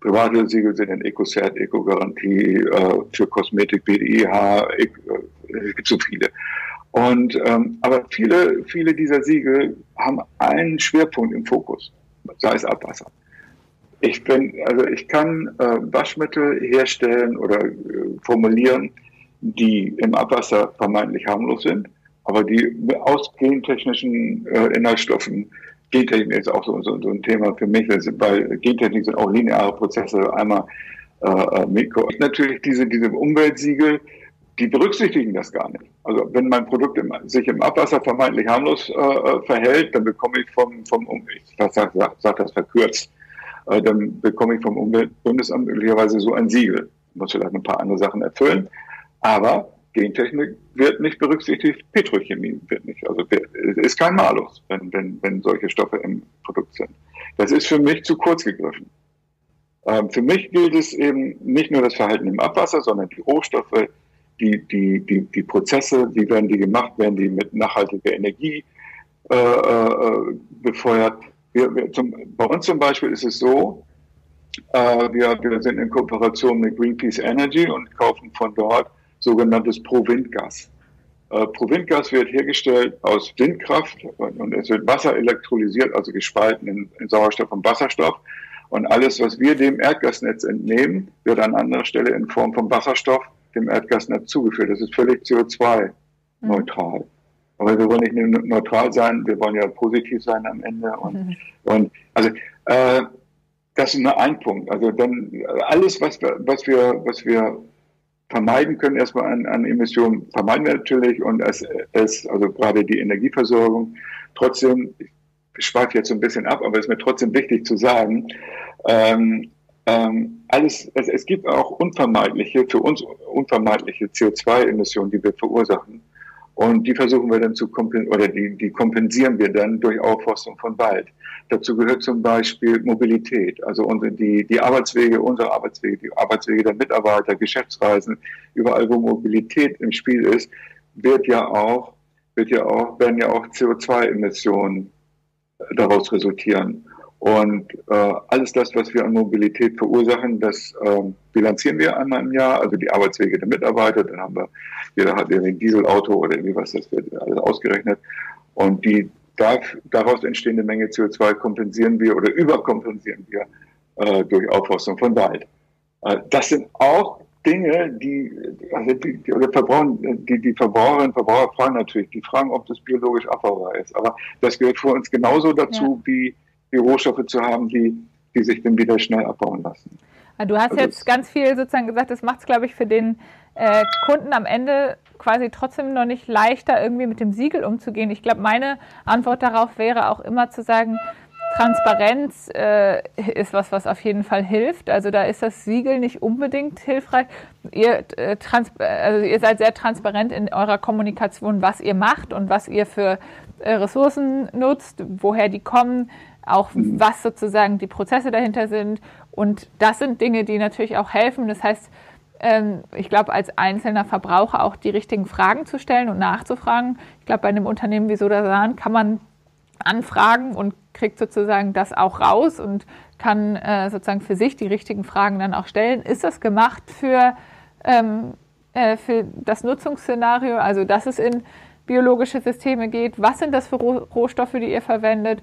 Private Siegel sind in EcoCert, Eco-Garantie, äh, für Kosmetik, BDIH, äh, es so viele. Und ähm, aber viele, viele dieser Siegel haben einen Schwerpunkt im Fokus, sei es Abwasser. Ich bin, also ich kann äh, Waschmittel herstellen oder äh, formulieren, die im Abwasser vermeintlich harmlos sind, aber die aus gentechnischen äh, Inhaltsstoffen, Gentechnik ist auch so, so, so ein Thema für mich, weil Gentechnik sind auch lineare Prozesse, einmal äh, äh, Mikro. Natürlich diese, diese Umweltsiegel, die berücksichtigen das gar nicht. Also wenn mein Produkt im, sich im Abwasser vermeintlich harmlos äh, äh verhält, dann bekomme ich vom, vom ich sag, sag, das verkürzt, äh, dann bekomme ich vom Umweltbundesamt möglicherweise so ein Siegel. Muss vielleicht ein paar andere Sachen erfüllen. Aber Gentechnik wird nicht berücksichtigt, Petrochemie wird nicht. Also ist kein Malus, wenn, wenn, wenn solche Stoffe im Produkt sind. Das ist für mich zu kurz gegriffen. Ähm, für mich gilt es eben nicht nur das Verhalten im Abwasser, sondern die Rohstoffe, die, die, die, die Prozesse, wie werden die gemacht, werden die mit nachhaltiger Energie äh, äh, befeuert. Wir, wir zum, bei uns zum Beispiel ist es so, äh, wir, wir sind in Kooperation mit Greenpeace Energy und kaufen von dort sogenanntes Provindgas. Äh, Provindgas wird hergestellt aus Windkraft und, und, es wird Wasser elektrolysiert, also gespalten in, in, Sauerstoff und Wasserstoff. Und alles, was wir dem Erdgasnetz entnehmen, wird an anderer Stelle in Form von Wasserstoff dem Erdgasnetz zugeführt. Das ist völlig CO2-neutral. Mhm. Aber wir wollen nicht neutral sein, wir wollen ja positiv sein am Ende. Und, mhm. und also äh, das ist nur ein Punkt. Also dann alles, was wir, was wir, was wir vermeiden können, erstmal an, an Emissionen, vermeiden wir natürlich und es, es, also gerade die Energieversorgung. Trotzdem, ich schweife jetzt so ein bisschen ab, aber es ist mir trotzdem wichtig zu sagen, ähm, ähm, alles, es, es gibt auch unvermeidliche, für uns unvermeidliche CO2-Emissionen, die wir verursachen. Und die versuchen wir dann zu kompensieren, oder die, die kompensieren wir dann durch Aufforstung von Wald. Dazu gehört zum Beispiel Mobilität, also unsere, die, die Arbeitswege, unsere Arbeitswege, die Arbeitswege der Mitarbeiter, Geschäftsreisen, überall wo Mobilität im Spiel ist, wird ja auch, wird ja auch, werden ja auch CO2-Emissionen daraus resultieren. Und äh, alles das, was wir an Mobilität verursachen, das äh, bilanzieren wir einmal im Jahr, also die Arbeitswege der Mitarbeiter, dann haben wir, jeder hat irgendwie ein Dieselauto oder irgendwie was, das wird alles ausgerechnet. Und die daraus entstehende Menge CO2 kompensieren wir oder überkompensieren wir äh, durch Aufforstung von Wald. Äh, das sind auch Dinge, die, also die, die, oder Verbraucher, die, die Verbraucherinnen und Verbraucher fragen natürlich, die fragen, ob das biologisch abbaubar ist. Aber das gehört für uns genauso dazu, ja. wie die Rohstoffe zu haben, die, die sich dann wieder schnell abbauen lassen. Du hast also jetzt ganz viel sozusagen gesagt, das macht es, glaube ich, für den äh, Kunden am Ende quasi trotzdem noch nicht leichter, irgendwie mit dem Siegel umzugehen. Ich glaube, meine Antwort darauf wäre auch immer zu sagen, Transparenz äh, ist was, was auf jeden Fall hilft. Also da ist das Siegel nicht unbedingt hilfreich. Ihr, äh, also ihr seid sehr transparent in eurer Kommunikation, was ihr macht und was ihr für äh, Ressourcen nutzt, woher die kommen, auch mhm. was sozusagen die Prozesse dahinter sind. Und das sind Dinge, die natürlich auch helfen. Das heißt, ähm, ich glaube, als einzelner Verbraucher auch die richtigen Fragen zu stellen und nachzufragen. Ich glaube, bei einem Unternehmen wie Sodasan kann man anfragen und kriegt sozusagen das auch raus und kann äh, sozusagen für sich die richtigen Fragen dann auch stellen. Ist das gemacht für, ähm, äh, für das Nutzungsszenario, also dass es in biologische Systeme geht? Was sind das für Rohstoffe, die ihr verwendet?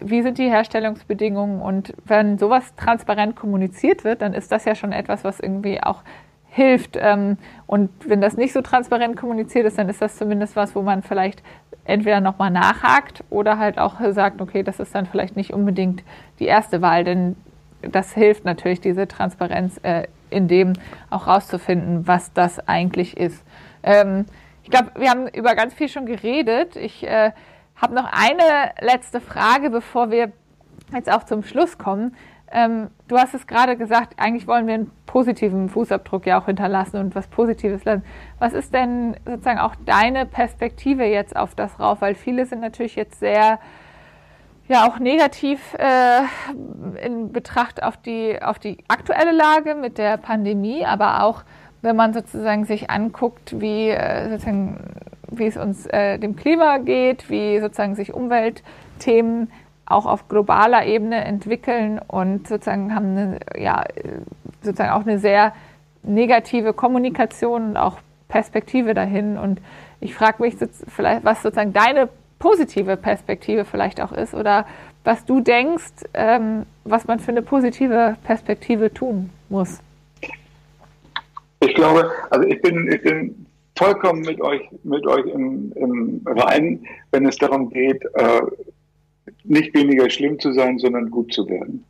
Wie sind die Herstellungsbedingungen? Und wenn sowas transparent kommuniziert wird, dann ist das ja schon etwas, was irgendwie auch hilft. Ähm, und wenn das nicht so transparent kommuniziert ist, dann ist das zumindest was, wo man vielleicht entweder nochmal nachhakt oder halt auch sagt, okay, das ist dann vielleicht nicht unbedingt die erste Wahl, denn das hilft natürlich, diese Transparenz äh, in dem auch rauszufinden, was das eigentlich ist. Ich glaube, wir haben über ganz viel schon geredet. Ich äh, habe noch eine letzte Frage, bevor wir jetzt auch zum Schluss kommen. Ähm, du hast es gerade gesagt, eigentlich wollen wir einen positiven Fußabdruck ja auch hinterlassen und was Positives lassen. Was ist denn sozusagen auch deine Perspektive jetzt auf das rauf? Weil viele sind natürlich jetzt sehr, ja auch negativ äh, in Betracht auf die, auf die aktuelle Lage mit der Pandemie, aber auch wenn man sozusagen sich anguckt, wie äh, sozusagen wie es uns äh, dem Klima geht, wie sozusagen sich Umweltthemen auch auf globaler Ebene entwickeln und sozusagen haben eine, ja, sozusagen auch eine sehr negative Kommunikation und auch Perspektive dahin. Und ich frage mich vielleicht, was sozusagen deine positive Perspektive vielleicht auch ist oder was du denkst, ähm, was man für eine positive Perspektive tun muss. Ich glaube, also ich bin, ich bin vollkommen mit euch, mit euch im, im Reinen, wenn es darum geht, äh, nicht weniger schlimm zu sein, sondern gut zu werden.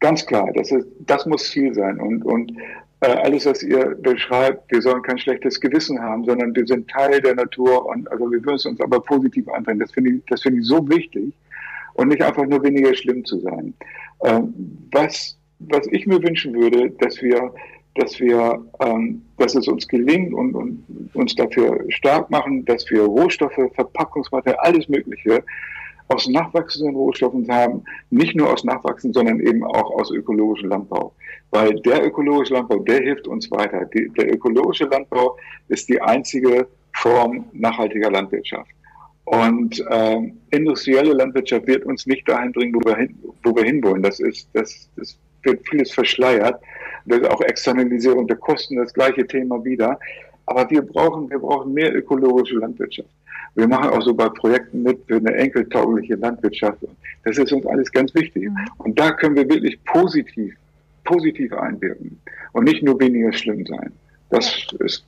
Ganz klar, das, ist, das muss Ziel sein. Und, und äh, alles, was ihr beschreibt, wir sollen kein schlechtes Gewissen haben, sondern wir sind Teil der Natur und also wir müssen uns aber positiv anbringen. Das finde ich, das finde ich so wichtig und nicht einfach nur weniger schlimm zu sein. Ähm, was, was ich mir wünschen würde, dass wir dass wir, ähm, dass es uns gelingt und, und uns dafür stark machen, dass wir Rohstoffe, Verpackungsmaterial, alles Mögliche aus nachwachsenden Rohstoffen haben, nicht nur aus nachwachsenden, sondern eben auch aus ökologischem Landbau. Weil der ökologische Landbau, der hilft uns weiter. Die, der ökologische Landbau ist die einzige Form nachhaltiger Landwirtschaft. Und äh, industrielle Landwirtschaft wird uns nicht dahin bringen, wo wir, hin, wo wir hinwollen. Das ist, das, das wird vieles verschleiert. Das ist auch Externalisierung der Kosten, das gleiche Thema wieder. Aber wir brauchen, wir brauchen mehr ökologische Landwirtschaft. Wir machen auch so bei Projekten mit für eine enkeltaugliche Landwirtschaft. Das ist uns alles ganz wichtig. Mhm. Und da können wir wirklich positiv, positiv einwirken und nicht nur weniger schlimm sein. Das ist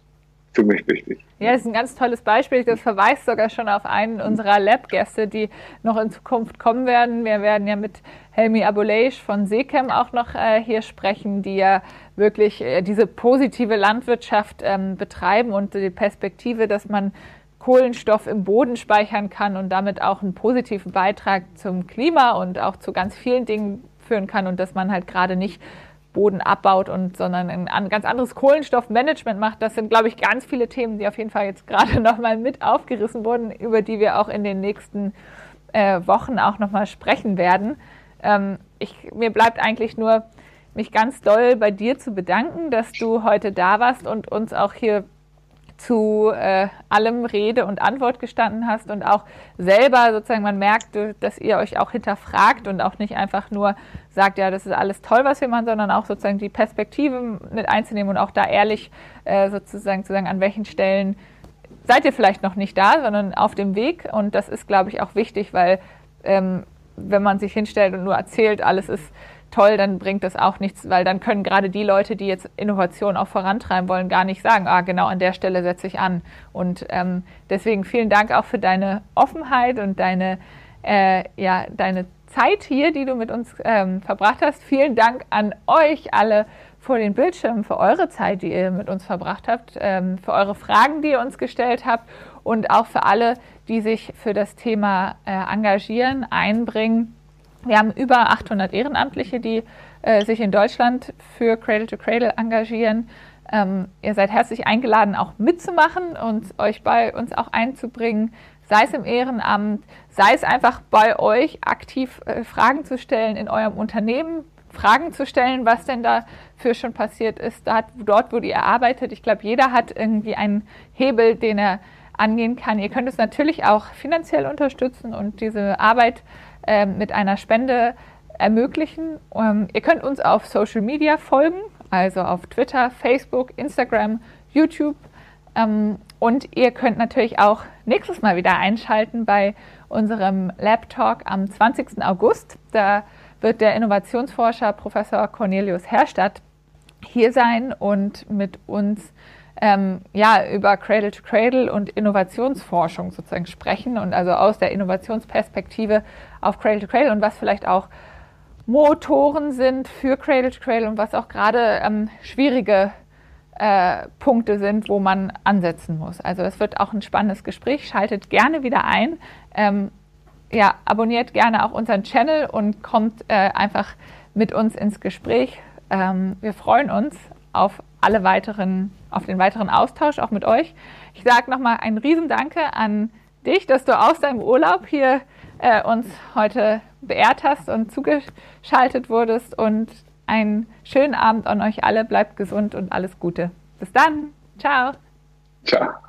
für mich wichtig. Ja, das ist ein ganz tolles Beispiel. Das verweist sogar schon auf einen unserer Lab-Gäste, die noch in Zukunft kommen werden. Wir werden ja mit Helmi Abuleish von Seechem auch noch äh, hier sprechen, die ja wirklich äh, diese positive Landwirtschaft ähm, betreiben und die Perspektive, dass man Kohlenstoff im Boden speichern kann und damit auch einen positiven Beitrag zum Klima und auch zu ganz vielen Dingen führen kann und dass man halt gerade nicht Boden abbaut und sondern ein ganz anderes Kohlenstoffmanagement macht. Das sind, glaube ich, ganz viele Themen, die auf jeden Fall jetzt gerade nochmal mit aufgerissen wurden, über die wir auch in den nächsten äh, Wochen auch nochmal sprechen werden. Ähm, ich, mir bleibt eigentlich nur, mich ganz doll bei dir zu bedanken, dass du heute da warst und uns auch hier zu äh, allem Rede und Antwort gestanden hast und auch selber sozusagen, man merkt, dass ihr euch auch hinterfragt und auch nicht einfach nur sagt, ja, das ist alles toll, was wir machen, sondern auch sozusagen die Perspektive mit einzunehmen und auch da ehrlich äh, sozusagen zu sagen, an welchen Stellen seid ihr vielleicht noch nicht da, sondern auf dem Weg. Und das ist, glaube ich, auch wichtig, weil ähm, wenn man sich hinstellt und nur erzählt, alles ist toll, dann bringt das auch nichts, weil dann können gerade die Leute, die jetzt Innovation auch vorantreiben wollen, gar nicht sagen, ah, genau an der Stelle setze ich an. Und ähm, deswegen vielen Dank auch für deine Offenheit und deine, äh, ja, deine Zeit hier, die du mit uns ähm, verbracht hast. Vielen Dank an euch alle vor den Bildschirmen für eure Zeit, die ihr mit uns verbracht habt, ähm, für eure Fragen, die ihr uns gestellt habt und auch für alle, die sich für das Thema äh, engagieren, einbringen. Wir haben über 800 Ehrenamtliche, die äh, sich in Deutschland für Cradle to Cradle engagieren. Ähm, ihr seid herzlich eingeladen, auch mitzumachen und euch bei uns auch einzubringen, sei es im Ehrenamt, sei es einfach bei euch aktiv äh, Fragen zu stellen in eurem Unternehmen, Fragen zu stellen, was denn dafür schon passiert ist, dort, wo ihr arbeitet. Ich glaube, jeder hat irgendwie einen Hebel, den er angehen kann. Ihr könnt es natürlich auch finanziell unterstützen und diese Arbeit mit einer Spende ermöglichen. Ähm, ihr könnt uns auf Social Media folgen, also auf Twitter, Facebook, Instagram, YouTube. Ähm, und ihr könnt natürlich auch nächstes Mal wieder einschalten bei unserem Lab Talk am 20. August. Da wird der Innovationsforscher Professor Cornelius Herstadt hier sein und mit uns ähm, ja, über Cradle to Cradle und Innovationsforschung sozusagen sprechen und also aus der Innovationsperspektive auf Cradle to Cradle und was vielleicht auch Motoren sind für Cradle to Cradle und was auch gerade ähm, schwierige äh, Punkte sind, wo man ansetzen muss. Also es wird auch ein spannendes Gespräch. Schaltet gerne wieder ein. Ähm, ja, abonniert gerne auch unseren Channel und kommt äh, einfach mit uns ins Gespräch. Ähm, wir freuen uns auf alle weiteren, auf den weiteren Austausch auch mit euch. Ich sage nochmal ein Riesendanke an dich, dass du aus deinem Urlaub hier äh, uns heute beehrt hast und zugeschaltet wurdest und einen schönen Abend an euch alle. Bleibt gesund und alles Gute. Bis dann. Ciao. Ciao.